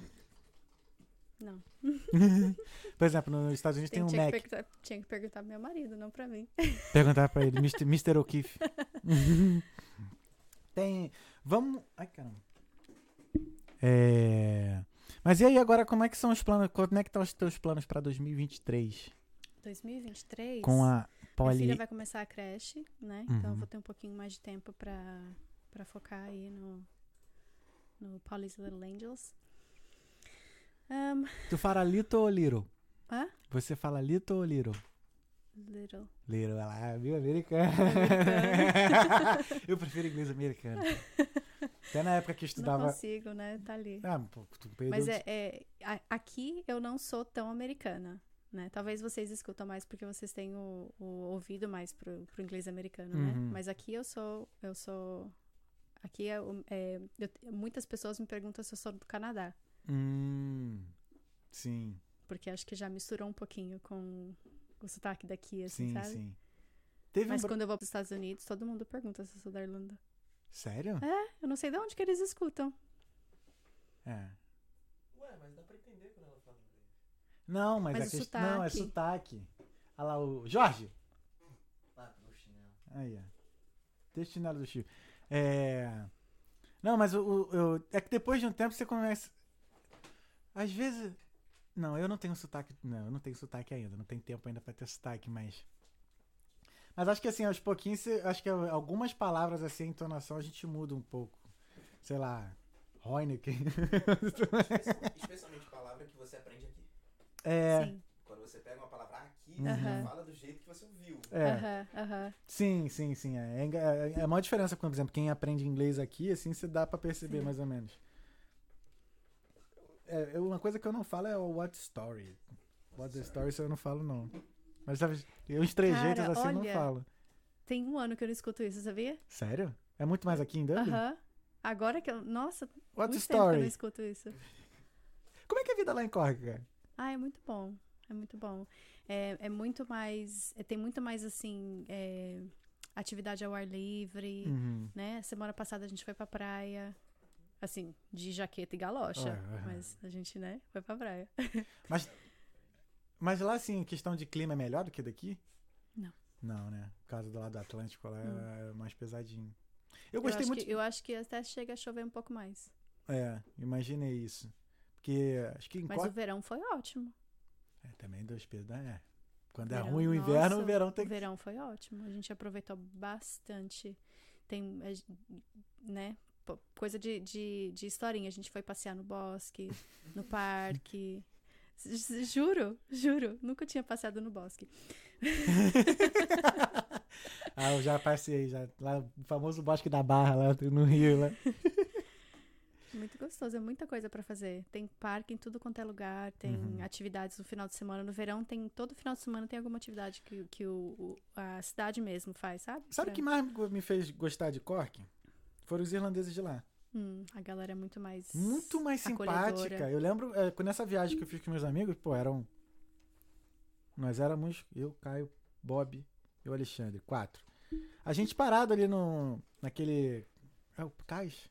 Não. Por exemplo, nos Estados Unidos tem, um tinha, Mac. que tinha que perguntar pro meu marido, não pra mim. Perguntar pra ele, Mr. O'Keefe. tem. Vamos. Ai, caramba. É. Mas e aí agora, como é que são os planos? Como é que estão os teus planos pra 2023? 2023. Com a Minha Poli. filha vai começar a creche, né? Então eu Uhum. vou ter um pouquinho mais de tempo pra, pra focar aí no, no Polly's Little Angels. Um, Tu fala little ou little? Hã? Você fala little ou little? little. Little, lá, viu? Americano. eu prefiro inglês americano. Até na época que eu Não estudava. consigo, né? Tá ali. Ah, tu perdeu. Mas é, é- aqui eu não sou tão americana, né? Talvez vocês escutam mais porque vocês têm o, o ouvido mais pro, pro inglês americano, né? Uhum. Mas aqui eu sou, eu sou, aqui é, é- eu- muitas pessoas me perguntam se eu sou do Canadá, Hum, sim, porque acho que já misturou um pouquinho com o sotaque daqui, assim, sim, sabe? sim. Teve Mas um. quando eu vou para os Estados Unidos, todo mundo pergunta se eu sou da Irlanda. Sério? Eu não sei de onde que eles escutam. É. Ué, mas dá pra entender quando ela fala inglês. Não, mas, Mas a o questão. Não, é sotaque. sotaque. Olha lá, o. Jorge! Chinelo. Aí, ó. Deixa o chinelo do Chico. É. Não, mas o, eu- é que depois de um tempo você começa. Às vezes. Não, eu não tenho sotaque. Não, eu não tenho sotaque ainda. Não tenho tempo ainda pra ter sotaque, mas. Mas acho que assim, aos pouquinhos, você- acho que algumas palavras assim, a entonação a gente muda um pouco. Sei lá. Heineken. Especi- Especialmente palavra que você aprende aqui. É. Sim. Quando você pega uma palavra aqui, Uhum. você fala do jeito que você ouviu. É. Aham, aham. Sim, sim, sim. É, é, é, é uma diferença, por exemplo, quem aprende inglês aqui, assim, você dá pra perceber Sim. mais ou menos. É, eu- uma coisa que eu não falo é o what story. What the story isso eu não falo, não. Mas sabe, eu os trejeitos assim eu não olha, falo. Tem um ano que eu não escuto isso, sabia? Sério? É muito mais aqui em Dublin? Aham. Agora que eu. Nossa, What muito tempo que eu story? não escuto isso. Como é que é a vida lá em Cork, cara? Ah, é muito bom. É muito bom. É, é muito mais. é, tem muito mais, assim. é, atividade ao ar livre, Uhum. né? Semana passada a gente foi pra praia. Assim, de jaqueta e galocha. É, aham. Mas a gente, né, foi pra praia. Mas, mas lá, assim, questão de clima é melhor do que daqui? Não. Não, né? Por causa do lado do Atlântico lá Hum. é mais pesadinho. Eu Eu gostei acho, muito. que, eu acho que até chega a chover um pouco mais. É, imaginei isso. Porque acho que Mas o verão foi ótimo. É, também dois pesos, né? É. Quando é Verão, ruim o inverno, nossa, o verão tem O que. verão foi ótimo. A gente aproveitou bastante. Tem, né? Coisa de, de, de historinha. A gente foi passear no bosque, no parque. Juro, juro. Nunca tinha passeado no bosque. ah, eu já passei, já. Lá, o famoso Bosque da Barra, lá no Rio. Lá. Muito gostoso, é muita coisa pra fazer. Tem parque em tudo quanto é lugar, tem Uhum. atividades no final de semana. No verão tem todo final de semana tem alguma atividade que, que o, o- a cidade mesmo faz, sabe? Sabe o Pra- que mais me fez gostar de Cork? Foram os irlandeses de lá. Hum, a galera é muito mais Muito mais acolhedora. simpática. Eu lembro, é, nessa viagem que eu fiz com meus amigos, pô, eram. Nós éramos eu, Caio, Bob e o Alexandre, quatro. A gente parado ali no. naquele. É o cais?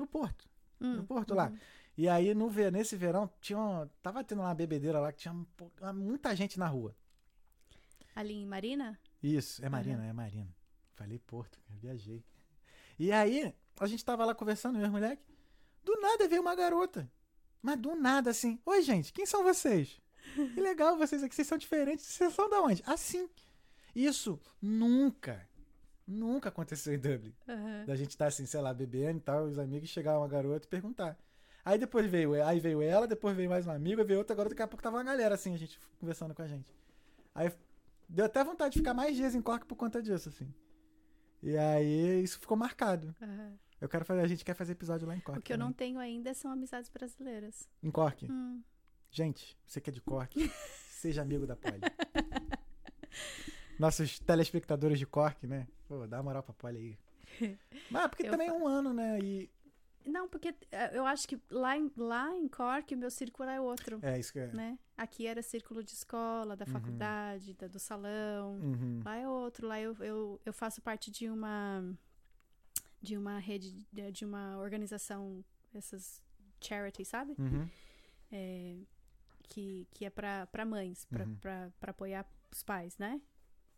No porto. Hum, no porto lá. uhum. E aí, no, ver- nesse verão, tinha uma- tava tendo uma bebedeira lá que tinha muita gente na rua. Ali em Marina? Isso, é Marina, é Marina. Falei Porto, eu viajei. E aí, a gente tava lá conversando, meus moleques. Do nada veio uma garota. Mas do nada, assim. Oi, gente, quem são vocês? Que legal vocês aqui, vocês são diferentes. Vocês são da onde? Assim. Isso nunca, nunca aconteceu em Dublin. Aham. Da gente estar assim, sei lá, bebendo e tal, os amigos chegar uma garota e perguntar. Aí depois veio, aí veio ela, depois veio mais um amigo, veio outra garota, daqui a pouco tava uma galera assim, a gente conversando com a gente. Aí deu até vontade de ficar mais dias em Cork por conta disso, assim. E aí isso ficou marcado. aham. Eu quero fazer, a gente quer fazer episódio lá em Cork. O que eu não também. tenho ainda são amizades brasileiras. Em Cork. Hum. Gente, você que é de Cork, seja amigo da Polly. Nossos telespectadores de Cork, né? Pô, dá uma moral pra Polly aí. Mas porque Eu também é um ano, né? E Não, porque eh, eu acho que lá em, lá em Cork o meu círculo é outro, é isso que é. né? Aqui era círculo de escola, da Uhum. faculdade, da- do salão. Uhum. Lá é outro. Lá eu, eu, eu faço parte de uma de uma rede, de, uma organização, essas charity, sabe? Uhum. É, que, que é pra pra mães, pra Uhum. pra- pra apoiar os pais, né?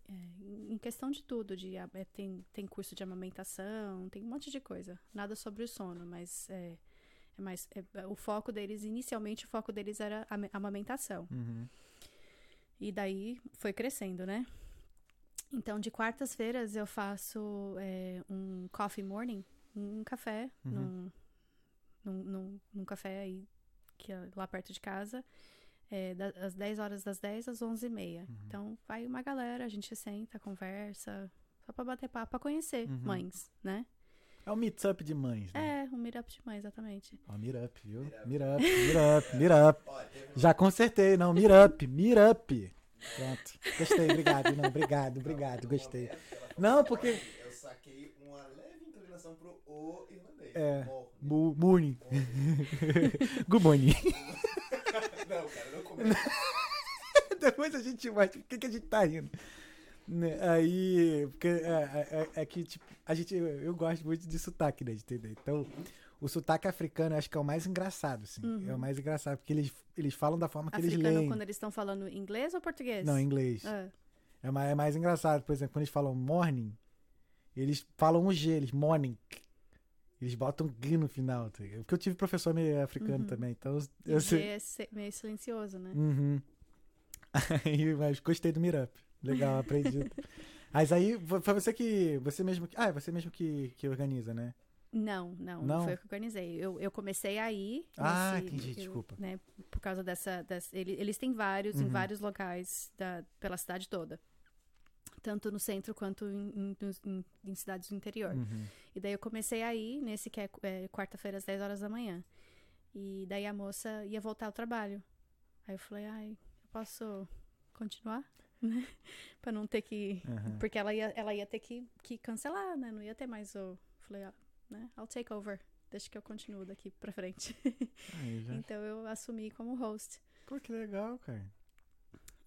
É, em questão de tudo, de, a- é, tem, tem curso de amamentação, tem um monte de coisa. Nada sobre o sono, mas é, é mais, é- o foco deles, inicialmente o foco deles era a amamentação. Uhum. E daí foi crescendo, né? Então, de quartas-feiras eu faço é, um coffee morning, um café Uhum. num- num, num, num café aí, que é lá perto de casa, é, das, às 10 horas das 10 às 11 e meia. Uhum. Então, vai uma galera, a gente senta, conversa, só pra bater papo, pra conhecer Uhum. mães, né? É o meetup de mães, né? É, um meetup de mãe, exatamente. Ó, meetup, viu? Meetup. Meetup, meetup, um- Já consertei, não, meetup, meetup. Pronto. Gostei, obrigado, não, obrigado, obrigado, gostei. Não, porque- Eu saquei uma leve inclinação pro O irlandês. É. Morning. Good morning. Não, cara, não começa. Depois a gente mostra por que, que a gente tá rindo. Né, Aí, porque é, é- é- é que, tipo, a gente, eu, gosto muito de sotaque, né, de entender. Então, o sotaque africano eu acho que é o mais engraçado, assim. Uhum. É o mais engraçado, porque eles, eles falam da forma que eles Africano, leem. quando eles estão falando inglês ou português? Não, inglês. Ah, É mais, é mais engraçado, por exemplo, quando eles falam morning, eles falam um G, eles morning. Eles botam G no final. Tá? Porque eu tive professor meio africano Uhum. também, então eu sei. é meio silencioso, né? Uhum. Aí, mas gostei do Mirup. Legal, aprendi. Mas aí foi você que. Você mesmo que. Ah, é você mesmo que, que organiza, né? Não, não, Não? foi eu que organizei. Eu, eu comecei aí. Ah, nesse- entendi, eu- desculpa. Né, por causa dessa. dessa ele- eles têm vários, em Uhum. vários locais da, pela cidade toda. Tanto no centro quanto em, em- em cidades do interior. Uhum. E daí eu comecei aí, nesse que é, é, quarta-feira às 10 horas da manhã. E daí a moça ia voltar ao trabalho. Aí eu falei, ai, eu posso continuar? Né? pra não ter que. Uhum. Porque ela ia, ela ia ter que, que cancelar, né? Não ia ter mais o. Falei, ah, né? I'll take over. Deixa que eu continuo daqui pra frente. Aí já. então eu assumi como host. Pô, que legal, cara.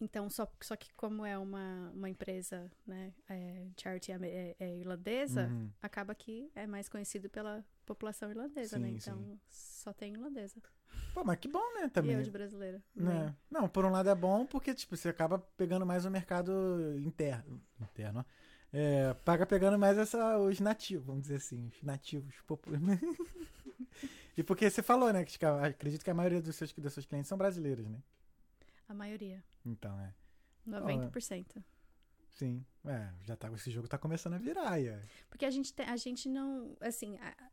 Então, só, só que como é uma, uma empresa, né, é, charity é, é- irlandesa, Uhum. acaba que é mais conhecido pela população irlandesa, né? Sim, Então, sim. só tem irlandesa. Pô, mas que bom, né? E Também. eu de brasileira. Né? Não, por um lado é bom porque, tipo, você acaba pegando mais o mercado interno. Interno, ó. É, paga pegando mais essa, os nativos, vamos dizer assim, os nativos populares. e porque você falou, né? Que eu acredito que a maioria dos seus, dos seus clientes são brasileiros, né? Maioria. Então, é. 90%. Sim. É, já tá, esse jogo tá começando a virar. É. Porque a gente, te- a gente não. Assim, a-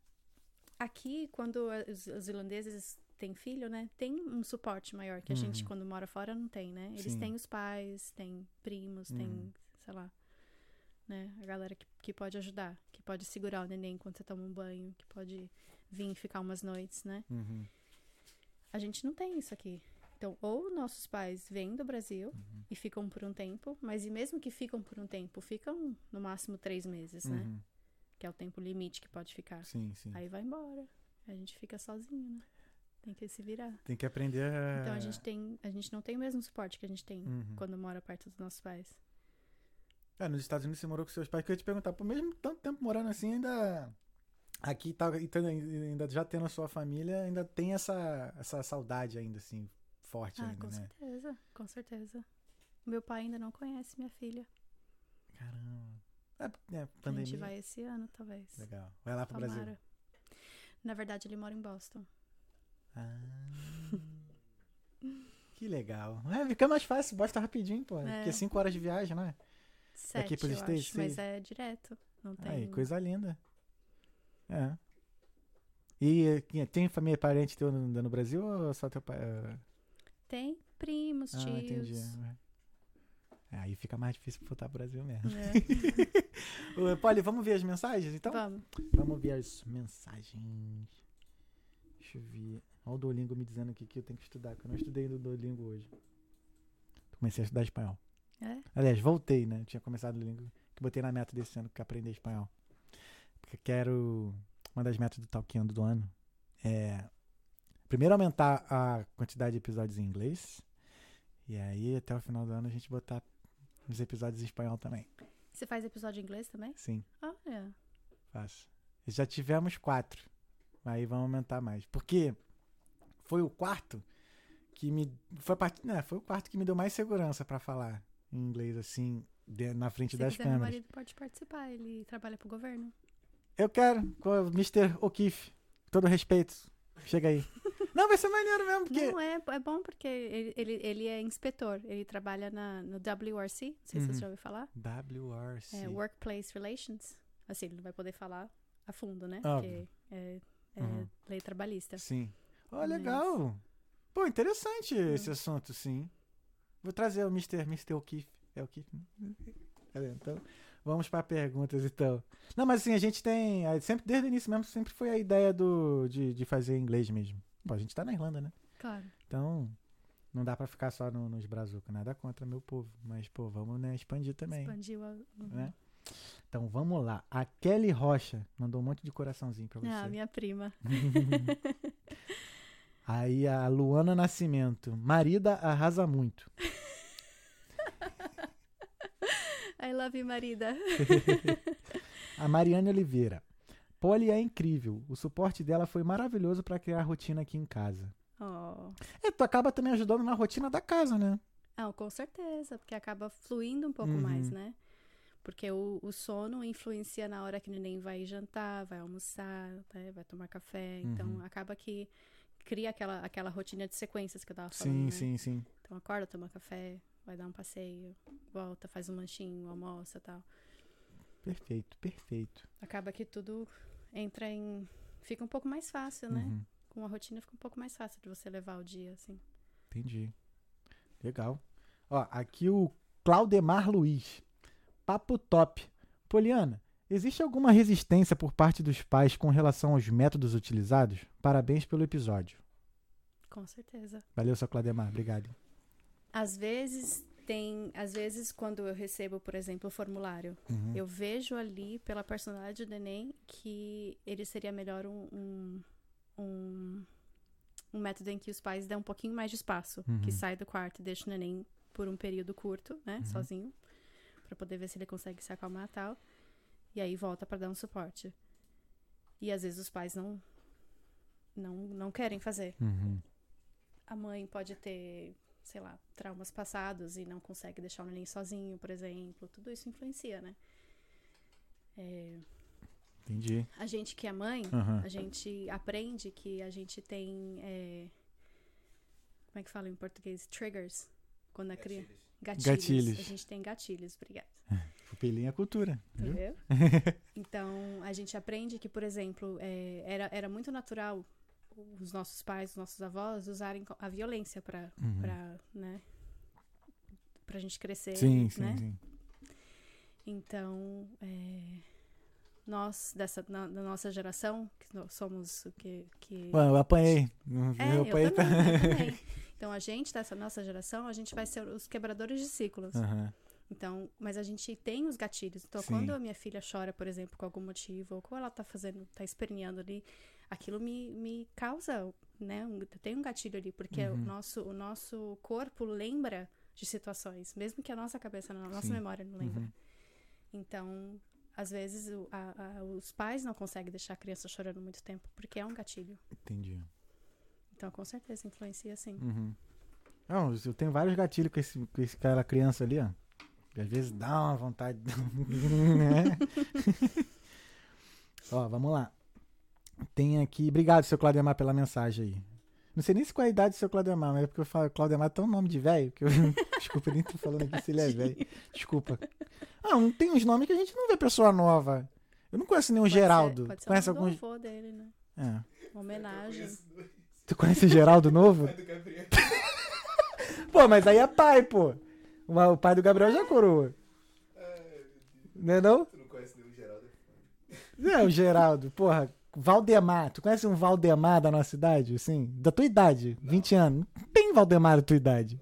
aqui, quando os, os irlandeses têm filho, né? Tem um suporte maior que a gente, Uhum. quando mora fora, não tem, né? Eles Sim. têm os pais, têm primos, Uhum. tem, sei lá. Né? A galera que, que pode ajudar, que pode segurar o neném enquanto você toma um banho, que pode vir e ficar umas noites, né? Uhum, A gente não tem isso aqui. Então, ou nossos pais vêm do Brasil uhum, e ficam por um tempo, mas e mesmo que ficam por um tempo, ficam no máximo três meses, né? uhum. Que é o tempo limite que pode ficar. Sim, sim. Aí vai embora. A gente fica sozinho, né? Tem que se virar. Tem que aprender a. Então a gente tem, a gente não tem o mesmo suporte que a gente tem Uhum. quando mora perto dos nossos pais. É, nos Estados Unidos você morou com seus pais, que eu ia te perguntar, por mesmo tanto tempo morando assim, ainda. Aqui tá, tendo- ainda já tendo a sua família, ainda tem essa, essa saudade ainda, assim, forte ah, ainda, com né? certeza, com certeza. Meu pai ainda não conhece minha filha. Caramba. É, é, A pandemia. gente vai esse ano, talvez. Legal. Vai lá pro Brasil. Tomara. Na verdade, ele mora em Boston. Ah, que legal. É, fica mais fácil, basta rapidinho, pô. É. Porque é 5 horas de viagem, não é? Sete, pros eu States, acho, mas é direto. Não tem. Aí, coisa linda. É. E eh, tem família parente teu no, no Brasil ou só teu pai? Tem primos, Ah, tios. entendi. É, aí fica mais difícil voltar pro Brasil mesmo. É. Polly, vamos ver as mensagens, então? Vamos. Vamos ver as mensagens. Deixa eu ver. Olha o Duolingo me dizendo aqui que eu tenho que estudar, que eu não estudei no Duolingo hoje. Comecei a estudar espanhol. É? Aliás, voltei, né? Tinha começado o Duolingo, que botei na meta desse ano, que é aprender espanhol. Porque eu quero... Uma das metas do Talkando do ano é... Primeiro aumentar a quantidade de episódios em inglês. E aí, até o final do ano, a gente botar os episódios em espanhol também. Você faz episódio em inglês também? Sim. Olha. Faço. Já tivemos quatro. Aí vamos aumentar mais. Porque foi o quarto que me. Foi, part... né, foi o quarto que me deu mais segurança pra falar em inglês, assim, de- na frente Se das quiser, meu câmeras. marido pode participar. Ele trabalha pro governo. Eu quero, com o Mr. O'Keefe. Todo respeito. Chega aí. Não, vai ser maneiro mesmo, porque. Não, é, é bom porque ele, ele, ele é inspetor. Ele trabalha na, no WRC. Não sei se Uhum. você já ouviu falar. WRC. É Workplace Relations. Assim, ele não vai poder falar a fundo, né? Óbvio. Porque é é, Uhum. lei trabalhista. Sim. Ó, Mas- legal. Pô, interessante esse assunto, sim. Vou trazer o Mr. Mr. O'Keefe. É o Keefe? né? Cadê? Então, vamos para perguntas, então. Não, mas assim, a gente tem. a- Sempre, desde o início mesmo, sempre foi a ideia do, de, de fazer inglês mesmo. Pô, a gente tá na Irlanda, né? Claro. Então, não dá pra ficar só no- nos brazucas. Nada contra meu povo. Mas, pô, vamos, né, expandir também. Expandiu a. uhum. Né? Então, vamos lá. A Kelly Rocha mandou um monte de coraçãozinho pra você. Ah, minha prima. Aí a Luana Nascimento. Marida arrasa muito. I love you, marida. A Mariane Oliveira. Polly é incrível. O suporte dela foi maravilhoso pra criar a rotina aqui em casa. Oh. E tu acaba também ajudando na rotina da casa, né? Não, com certeza, porque acaba fluindo um pouco Uhum. mais, né? Porque o, o sono influencia na hora que o neném vai jantar, vai almoçar, né? vai tomar café. Então, Uhum. acaba que cria aquela, aquela rotina de sequências que eu tava falando, Sim, né? sim, sim. Então, acorda, toma café, vai dar um passeio, volta, faz um lanchinho, almoça tal. Perfeito, perfeito. Acaba que tudo entra em... Fica um pouco mais fácil, né? Uhum, Com a rotina fica um pouco mais fácil de você levar o dia, assim. entendi. Legal. Ó, aqui o Claudemar Luiz. Papo top. Poliana, existe alguma resistência por parte dos pais com relação aos métodos utilizados? Parabéns pelo episódio. Com certeza. Valeu, seu Claudemar. Obrigado. Às vezes tem, às vezes quando eu recebo, por exemplo, o formulário, Uhum. eu vejo ali pela personalidade do Enem que ele seria melhor um, um, um, um método em que os pais dão um pouquinho mais de espaço, Uhum. que sai do quarto e deixa o neném por um período curto, né, Uhum. sozinho, Pra poder ver se ele consegue se acalmar e tal, e aí volta pra dar um suporte. E às vezes os pais não não, não querem fazer Uhum. a mãe pode ter, sei lá, traumas passados e não consegue deixar o neném sozinho, por exemplo. Tudo isso influencia, né? É, Entendi. a gente que é mãe, Aham. a gente aprende que a gente tem. é, como é que fala em português? Triggers. Quando a criança. Gatilhos. Gatilhos. A gente tem gatilhos, obrigada. Pupilinha é cultura. Viu? Entendeu? então, a gente aprende que, por exemplo, é, era, era muito natural os nossos pais, os nossos avós usarem a violência para Uhum. pra, né, pra gente crescer, Sim, sim, né? sim. Então, é, nós, dessa, da nossa geração, que somos o que... que eu apanhei. é, eu também, tá- eu também. Então, a gente, dessa nossa geração, a gente vai ser os quebradores de ciclos. Aham. Então, mas a gente tem os gatilhos. Então, Sim. quando a minha filha chora, por exemplo, com algum motivo, ou quando ela tá fazendo, tá esperneando ali, aquilo me, me causa, né? Um, tem um gatilho ali, porque o Uhum. nosso, o nosso corpo lembra de situações, mesmo que a nossa cabeça, a nossa Sim. memória não lembra. Uhum. Então, às vezes, o- a- a- os pais não conseguem deixar a criança chorando muito tempo, porque é um gatilho. Entendi. Então, com certeza, influencia sim. Uhum. Não, eu tenho vários gatilhos com, esse, com esse cara criança ali, ó. Que às vezes dá uma vontade. né? ó, vamos lá. Tem aqui. Obrigado, seu Claudemar, pela mensagem aí. Não sei nem se qual é a idade do seu Claudemar, mas é porque eu falo Claudemar é tão nome de velho que eu. Desculpa, eu nem tô falando aqui se ele é velho. Desculpa. Ah, não tem uns nomes que a gente não vê pessoa nova. Eu não conheço nenhum Pode ser- Geraldo. pode ser Conhece algum. dele, né? É. Uma homenagem. Tu conhece Geraldo novo? Pai do Gabriel. Pô, mas aí é pai, pô. O o pai do Gabriel já é coroa. Não é não? Tu não conhece nenhum Geraldo? É, o Geraldo. Porra, Valdemar. Tu conhece um Valdemar da nossa idade? Assim? Da tua idade? 20 anos. Não tem Valdemar da tua idade.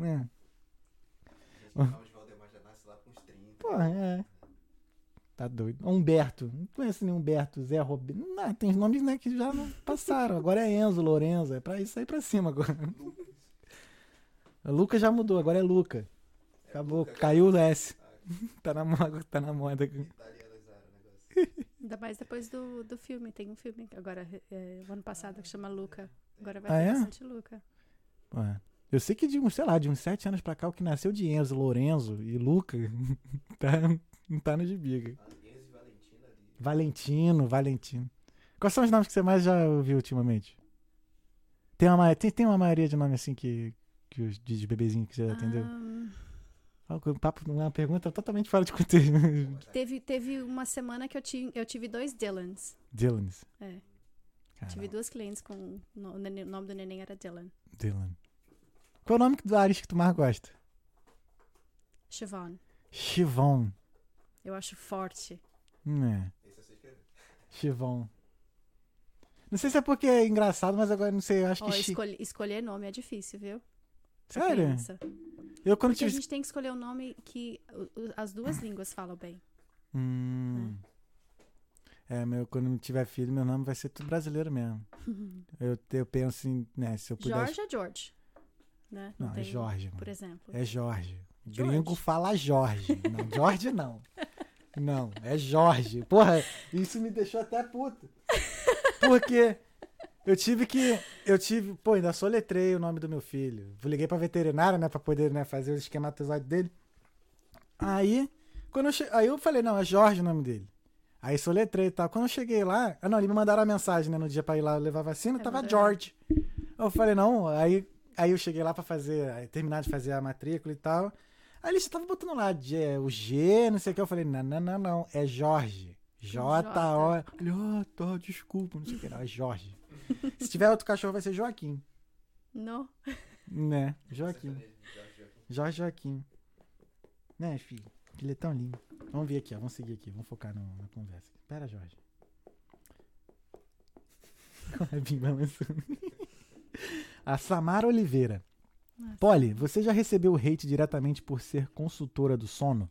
É. A gente fala de Valdemar já nasce lá com uns 30. Porra, é. Tá doido. Humberto. Não conheço nenhum Humberto. Zé Roberto. Não, tem nomes né, que já não passaram. Agora é Enzo, Lorenzo. É pra isso aí pra cima agora. Lucas. Luca já mudou, agora é Luca. É Acabou, Luca, caiu o S. Ah, Tá na moda. Tá na moda. Italianizaram o negócio. Ainda mais depois do, do filme. Tem um filme agora, é, o ano passado, que chama Luca. Agora vai Ah, ter é? bastante Luca. Ué. Eu sei que de uns, sei lá, de uns sete anos pra cá, o que nasceu de Enzo, Lorenzo e Luca tá, não tá no de biga. Valentino, Valentino. Quais são os nomes que você mais já ouviu ultimamente? Tem uma, ma- tem, tem uma maioria de nome assim que, que os de de bebezinho que você atendeu? Um papo, uma pergunta totalmente fora de contexto. teve, teve uma semana que eu, ti, eu tive dois Dylans. Dylans. É. Caramba. Tive duas clientes com. O nome do neném era Dylan. Dylan. Qual é o nome do Ares que tu mais gosta? Siobhan. Chivon. Eu acho forte. É. Esse é. Chivon. Não sei se é porque é engraçado, mas agora não sei, eu acho Ó, que. escolher nome é difícil, viu? Sério? Eu quando Porque a tive. gente tem que escolher um nome que o- o- as duas línguas falam bem. Hum. É, meu, quando tiver filho, meu nome vai ser tudo brasileiro mesmo. Eu, eu penso em, né, se eu pudesse. George é George. Né? Não, é tem- Jorge, mano. Por exemplo. É Jorge. George. Gringo fala Jorge. Não, Jorge não. Não, é Jorge. Porra, isso me deixou até puto. Porque eu tive que. Eu tive. Pô, ainda soletrei o nome do meu filho. Liguei pra veterinária, né, pra poder né, fazer o esquematozoide dele. Aí, quando eu che... aí eu falei, não, é Jorge o nome dele. Aí soletrei e tal. Quando eu cheguei lá. Ah, não, eles me mandaram a mensagem, né, no dia pra ir lá levar vacina, É tava verdade. George. Eu falei, não, aí, aí eu cheguei lá pra fazer, terminar de fazer a matrícula e tal. Aí eles estavam botando lá o G, não sei o que. Eu falei, não, não, não, não, é Jorge. J-O. Ele, ah, tá, desculpa, não sei o que. Não, é Jorge. Se tiver outro cachorro, vai ser Joaquim. Não. Né? Joaquim. Jorge Joaquim. Né, filho? Ele é tão lindo. Vamos ver aqui, ó. Vamos seguir aqui. Vamos focar no- na conversa. Pera, Jorge. A Samara Oliveira. Nossa. Polly, você já recebeu hate diretamente por ser consultora do sono?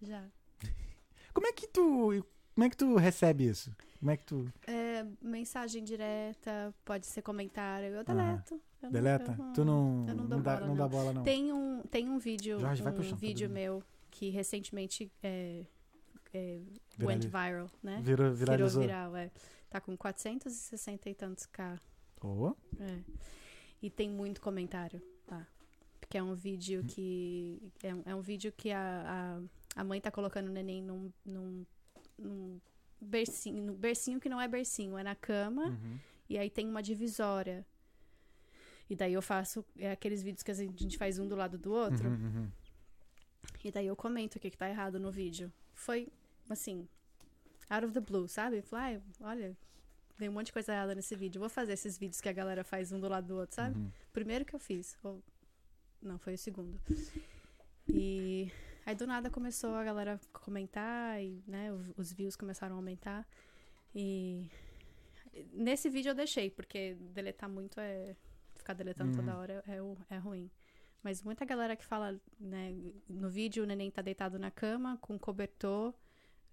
Já. Como é que tu. Como é que tu recebe isso? Como é que tu. É, mensagem direta, pode ser comentário. Eu deleto. Eu não- Deleta? eu tu não. eu não dou dá, bola, não dá bola, não. Tem um, tem um vídeo, Jorge, um chão, tá vídeo dormindo. meu que recentemente é, é, went viral, né? Virou, Virou viralizou. viral, é. Tá com 460 e tantos K. Ô, É. E tem muito comentário lá. Porque é um vídeo que. É, um- é um vídeo que a, a, a mãe tá colocando o neném num, num, num bercinho, bercinho que não é bercinho, é na cama. uhum. E aí tem uma divisória. E daí eu faço é aqueles vídeos que a gente faz um do lado do outro. Uhum, uhum. E daí eu comento o que, que tá errado no vídeo. Foi, assim, out of the blue, sabe? Falei, "Ai, olha, tem um monte de coisa errada nesse vídeo. Vou fazer esses vídeos que a galera faz um do lado do outro, sabe? Uhum. Primeiro que eu fiz. ou- Não, foi o segundo. E aí do nada começou a galera comentar e, né, os views começaram a aumentar. E nesse vídeo eu deixei, porque deletar muito é. Ficar deletando Uhum. toda hora é, o- é ruim. Mas muita galera que fala, né, no vídeo o neném tá deitado na cama, com cobertor,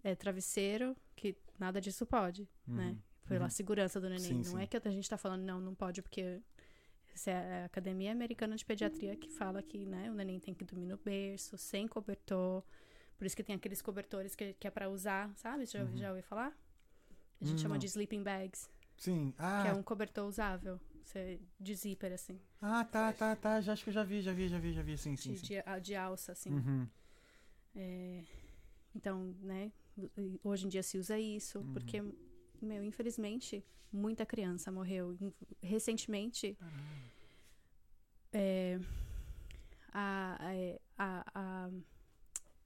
é, travesseiro, que nada disso pode, né? Uhum. Pela Uhum. segurança do neném. Sim, não sim. é que a gente tá falando, não, não pode, porque essa é a Academia Americana de Pediatria que fala que, né, o neném tem que dormir no berço, sem cobertor. Por isso que tem aqueles cobertores que, que é pra usar, sabe? Já, Uhum. já ouviu falar? A gente Hum, chama não. de sleeping bags, Sim. Ah, que é um cobertor usável. Você, de zíper, assim. ah, tá, tá, tá. Já acho que eu já vi, já vi, já vi, já vi. Sim, De, sim. de, a- de alça, assim. Uhum. É, então, né, hoje em dia se usa isso, Uhum. porque, meu, infelizmente, muita criança morreu. Recentemente, é, a, a, a,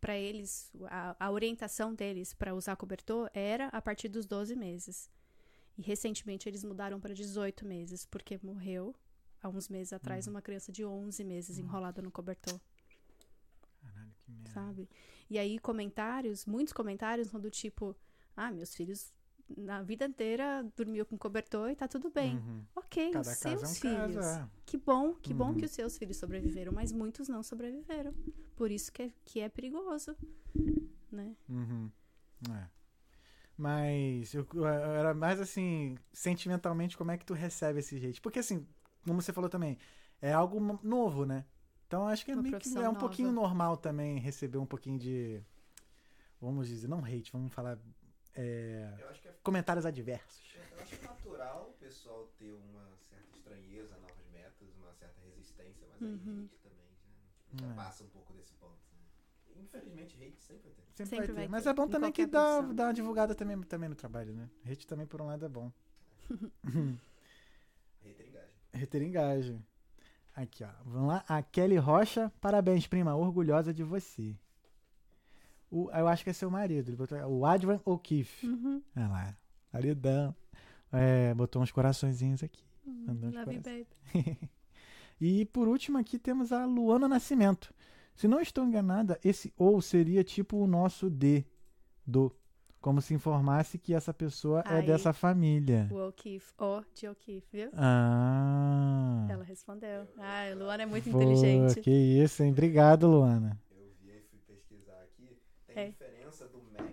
para eles, a, a orientação deles para usar cobertor era a partir dos 12 meses. E recentemente eles mudaram para 18 meses, porque morreu há uns meses atrás Uhum. uma criança de 11 meses enrolada no cobertor Caralho, que merda. sabe? E aí comentários, muitos comentários do tipo, ah, meus filhos na vida inteira dormiu com cobertor e tá tudo bem. Uhum. Ok, Cada os caso é um seus filhos. caso, é. Que bom, que bom Uhum. que os seus filhos sobreviveram, mas muitos não sobreviveram. Por isso que é, que é perigoso, né? Uhum. É. Mas eu, eu era mais assim, sentimentalmente, como é que tu recebe esse jeito? Porque assim, como você falou também, é algo novo, né? Então acho que é, meio que é um nova. pouquinho normal também receber um pouquinho de. Vamos dizer, não hate, vamos falar. É, Eu acho que é, comentários adversos. eu acho natural o pessoal ter uma certa estranheza a novas metas, uma certa resistência, mas aí Uhum. hate também já, já É. passa um pouco desse ponto. né? Infelizmente, hate sempre vai ter. Sempre, Sempre vai ter. vai Mas ter, é bom em também que dá, dá uma divulgada também, também no trabalho, né? Hate também, por um lado, é bom. Hater engaja. Reter engaja. Aqui, ó. Vamos lá. A Kelly Rocha. Parabéns, prima. Orgulhosa de você. O, eu acho que é seu marido. Ele botou, o Advan O'Keefe. Uhum. Olha lá. Maridão. É, botou uns coraçõezinhos aqui. Hum, Mandou uns love corações. babe. E por último aqui temos a Luana Nascimento. Se não estou enganada, esse ou seria tipo o nosso D, do. Como se informasse que essa pessoa é Aí. dessa família. O O'Keefe. O de O'Keefe, viu? Ah. Ela respondeu. Ah, Luana é muito Pô, inteligente. Que isso, hein? Obrigado, Luana. Eu vi e fui pesquisar aqui. Tem É. diferença do Mac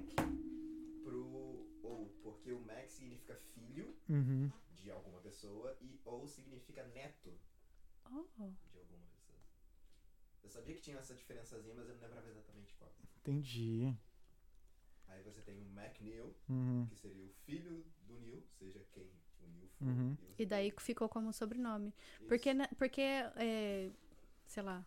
pro ou, porque o Mac significa filho Uhum. de alguma pessoa e ou significa neto Oh, de alguma pessoa. Eu sabia que tinha essa diferençazinha, mas eu não lembrava exatamente qual. Entendi. Aí você tem o MacNeil, Uhum. que seria o filho do Neil, seja quem o Neil for. Uhum. E daí ficou como sobrenome. Isso. Porque, porque é, sei lá,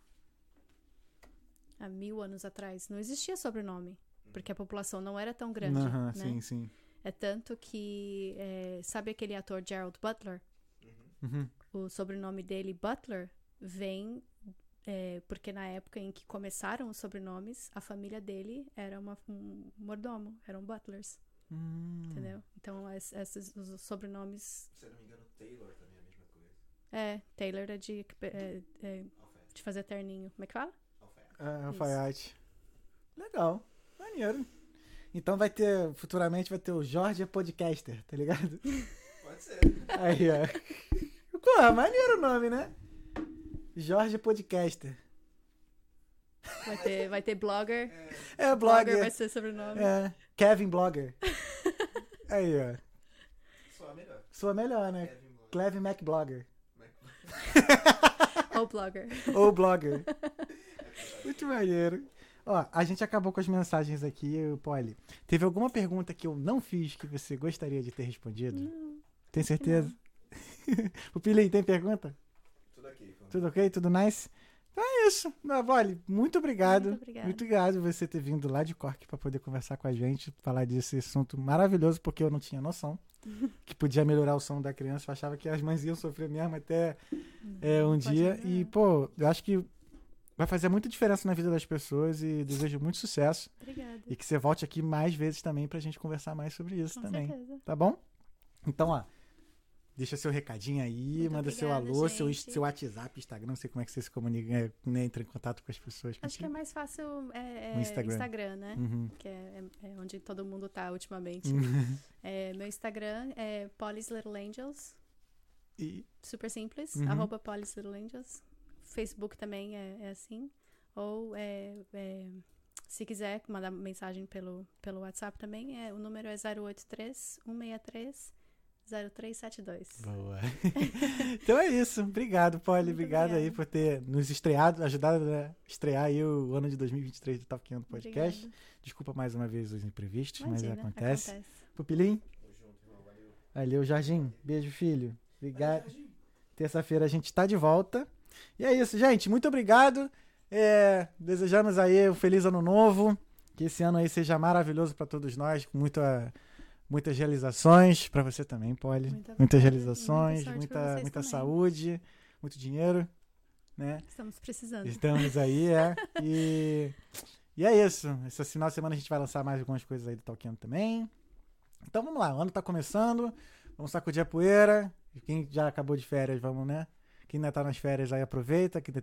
há mil anos atrás, não existia sobrenome. Porque a população não era tão grande, Aham, né? Sim, sim. É tanto que, é, sabe aquele ator Gerald Butler? Uhum. Uhum. O sobrenome dele, Butler, vem é, porque na época em que começaram os sobrenomes, a família dele era uma, um mordomo, eram butlers, Hum. entendeu? Então, es- esses, os sobrenomes... Se eu não me engano, Taylor também é a mesma coisa. É, Taylor é de, é, é de fazer terninho. Como é que fala? Alfaiate. É, alfaiate. Legal. Maneiro. Então vai ter, futuramente vai ter o Jorge Podcaster, tá ligado? Pode ser. Aí, ó. Porra, maneiro o nome, né? Jorge Podcaster. Vai ter, vai ter blogger. É, Blogger blogger. vai ser sobrenome. É, Kevin Blogger. Aí, ó. Só melhor. Sua melhor, né? Kevin Blogger. Cleve Mac Blogger. Ou blogger. Ou Blogger. Muito maneiro. Ó, a gente acabou com as mensagens aqui, Polly. Teve alguma pergunta que eu não fiz que você gostaria de ter respondido? Não, Tem certeza? o Pilim, tem pergunta? Tudo aqui. Tudo ok? Tudo nice? Então é isso. Não, Polly, muito obrigado. Muito obrigada. Muito obrigado por você ter vindo lá de Cork para poder conversar com a gente, falar desse assunto maravilhoso, porque eu não tinha noção que podia melhorar o som da criança. Eu achava que as mães iam sofrer mesmo até é, um pode dia. melhorar. E, pô, eu acho que vai fazer muita diferença na vida das pessoas e desejo muito sucesso. Obrigada. E que você volte aqui mais vezes também pra gente conversar mais sobre isso Com também. certeza. Tá bom? Então, ó. Deixa seu recadinho aí, Muito manda seu obrigada, alô, seu, gente. seu WhatsApp, Instagram, não sei como é que você se comunica, é, né, entra em contato com as pessoas. Acho que é mais fácil é, é Instagram. Instagram. né? Uhum. Que é, é- é onde todo mundo tá ultimamente. Uhum. É, meu Instagram é Polly's Little Angels. E, Super simples. Uhum. Arroba Polly's Little Angels. Facebook também é, é assim. Ou é, é, se quiser mandar mensagem pelo, pelo WhatsApp também, é, o número é 083 163 0372. Boa. então é isso. Obrigado, Polly. Obrigado aí por ter nos estreado, ajudado a estrear aí o ano de 2023 do Top Quinto Podcast. Obrigada. Desculpa mais uma vez os imprevistos, Imagina, mas acontece. acontece. Pupilim, Tamo junto, irmão. Valeu. valeu, Jorginho. Beijo, filho. Obrigado. Terça-feira a gente tá de volta. E é isso, gente. Muito obrigado. É, desejamos aí um feliz ano novo. Que esse ano aí seja maravilhoso para todos nós, com muita, muitas realizações. Para você também, Polly. Muita Muitas realizações, muita muita, muita saúde, muito dinheiro, né? Estamos precisando. Estamos aí, é. E, e é isso. Esse final de semana a gente vai lançar mais algumas coisas aí do Talkando também. Então vamos lá, o ano tá começando. Vamos sacudir a poeira. Quem já acabou de férias, vamos, né? Quem ainda tá nas férias aí, aproveita. Quem ainda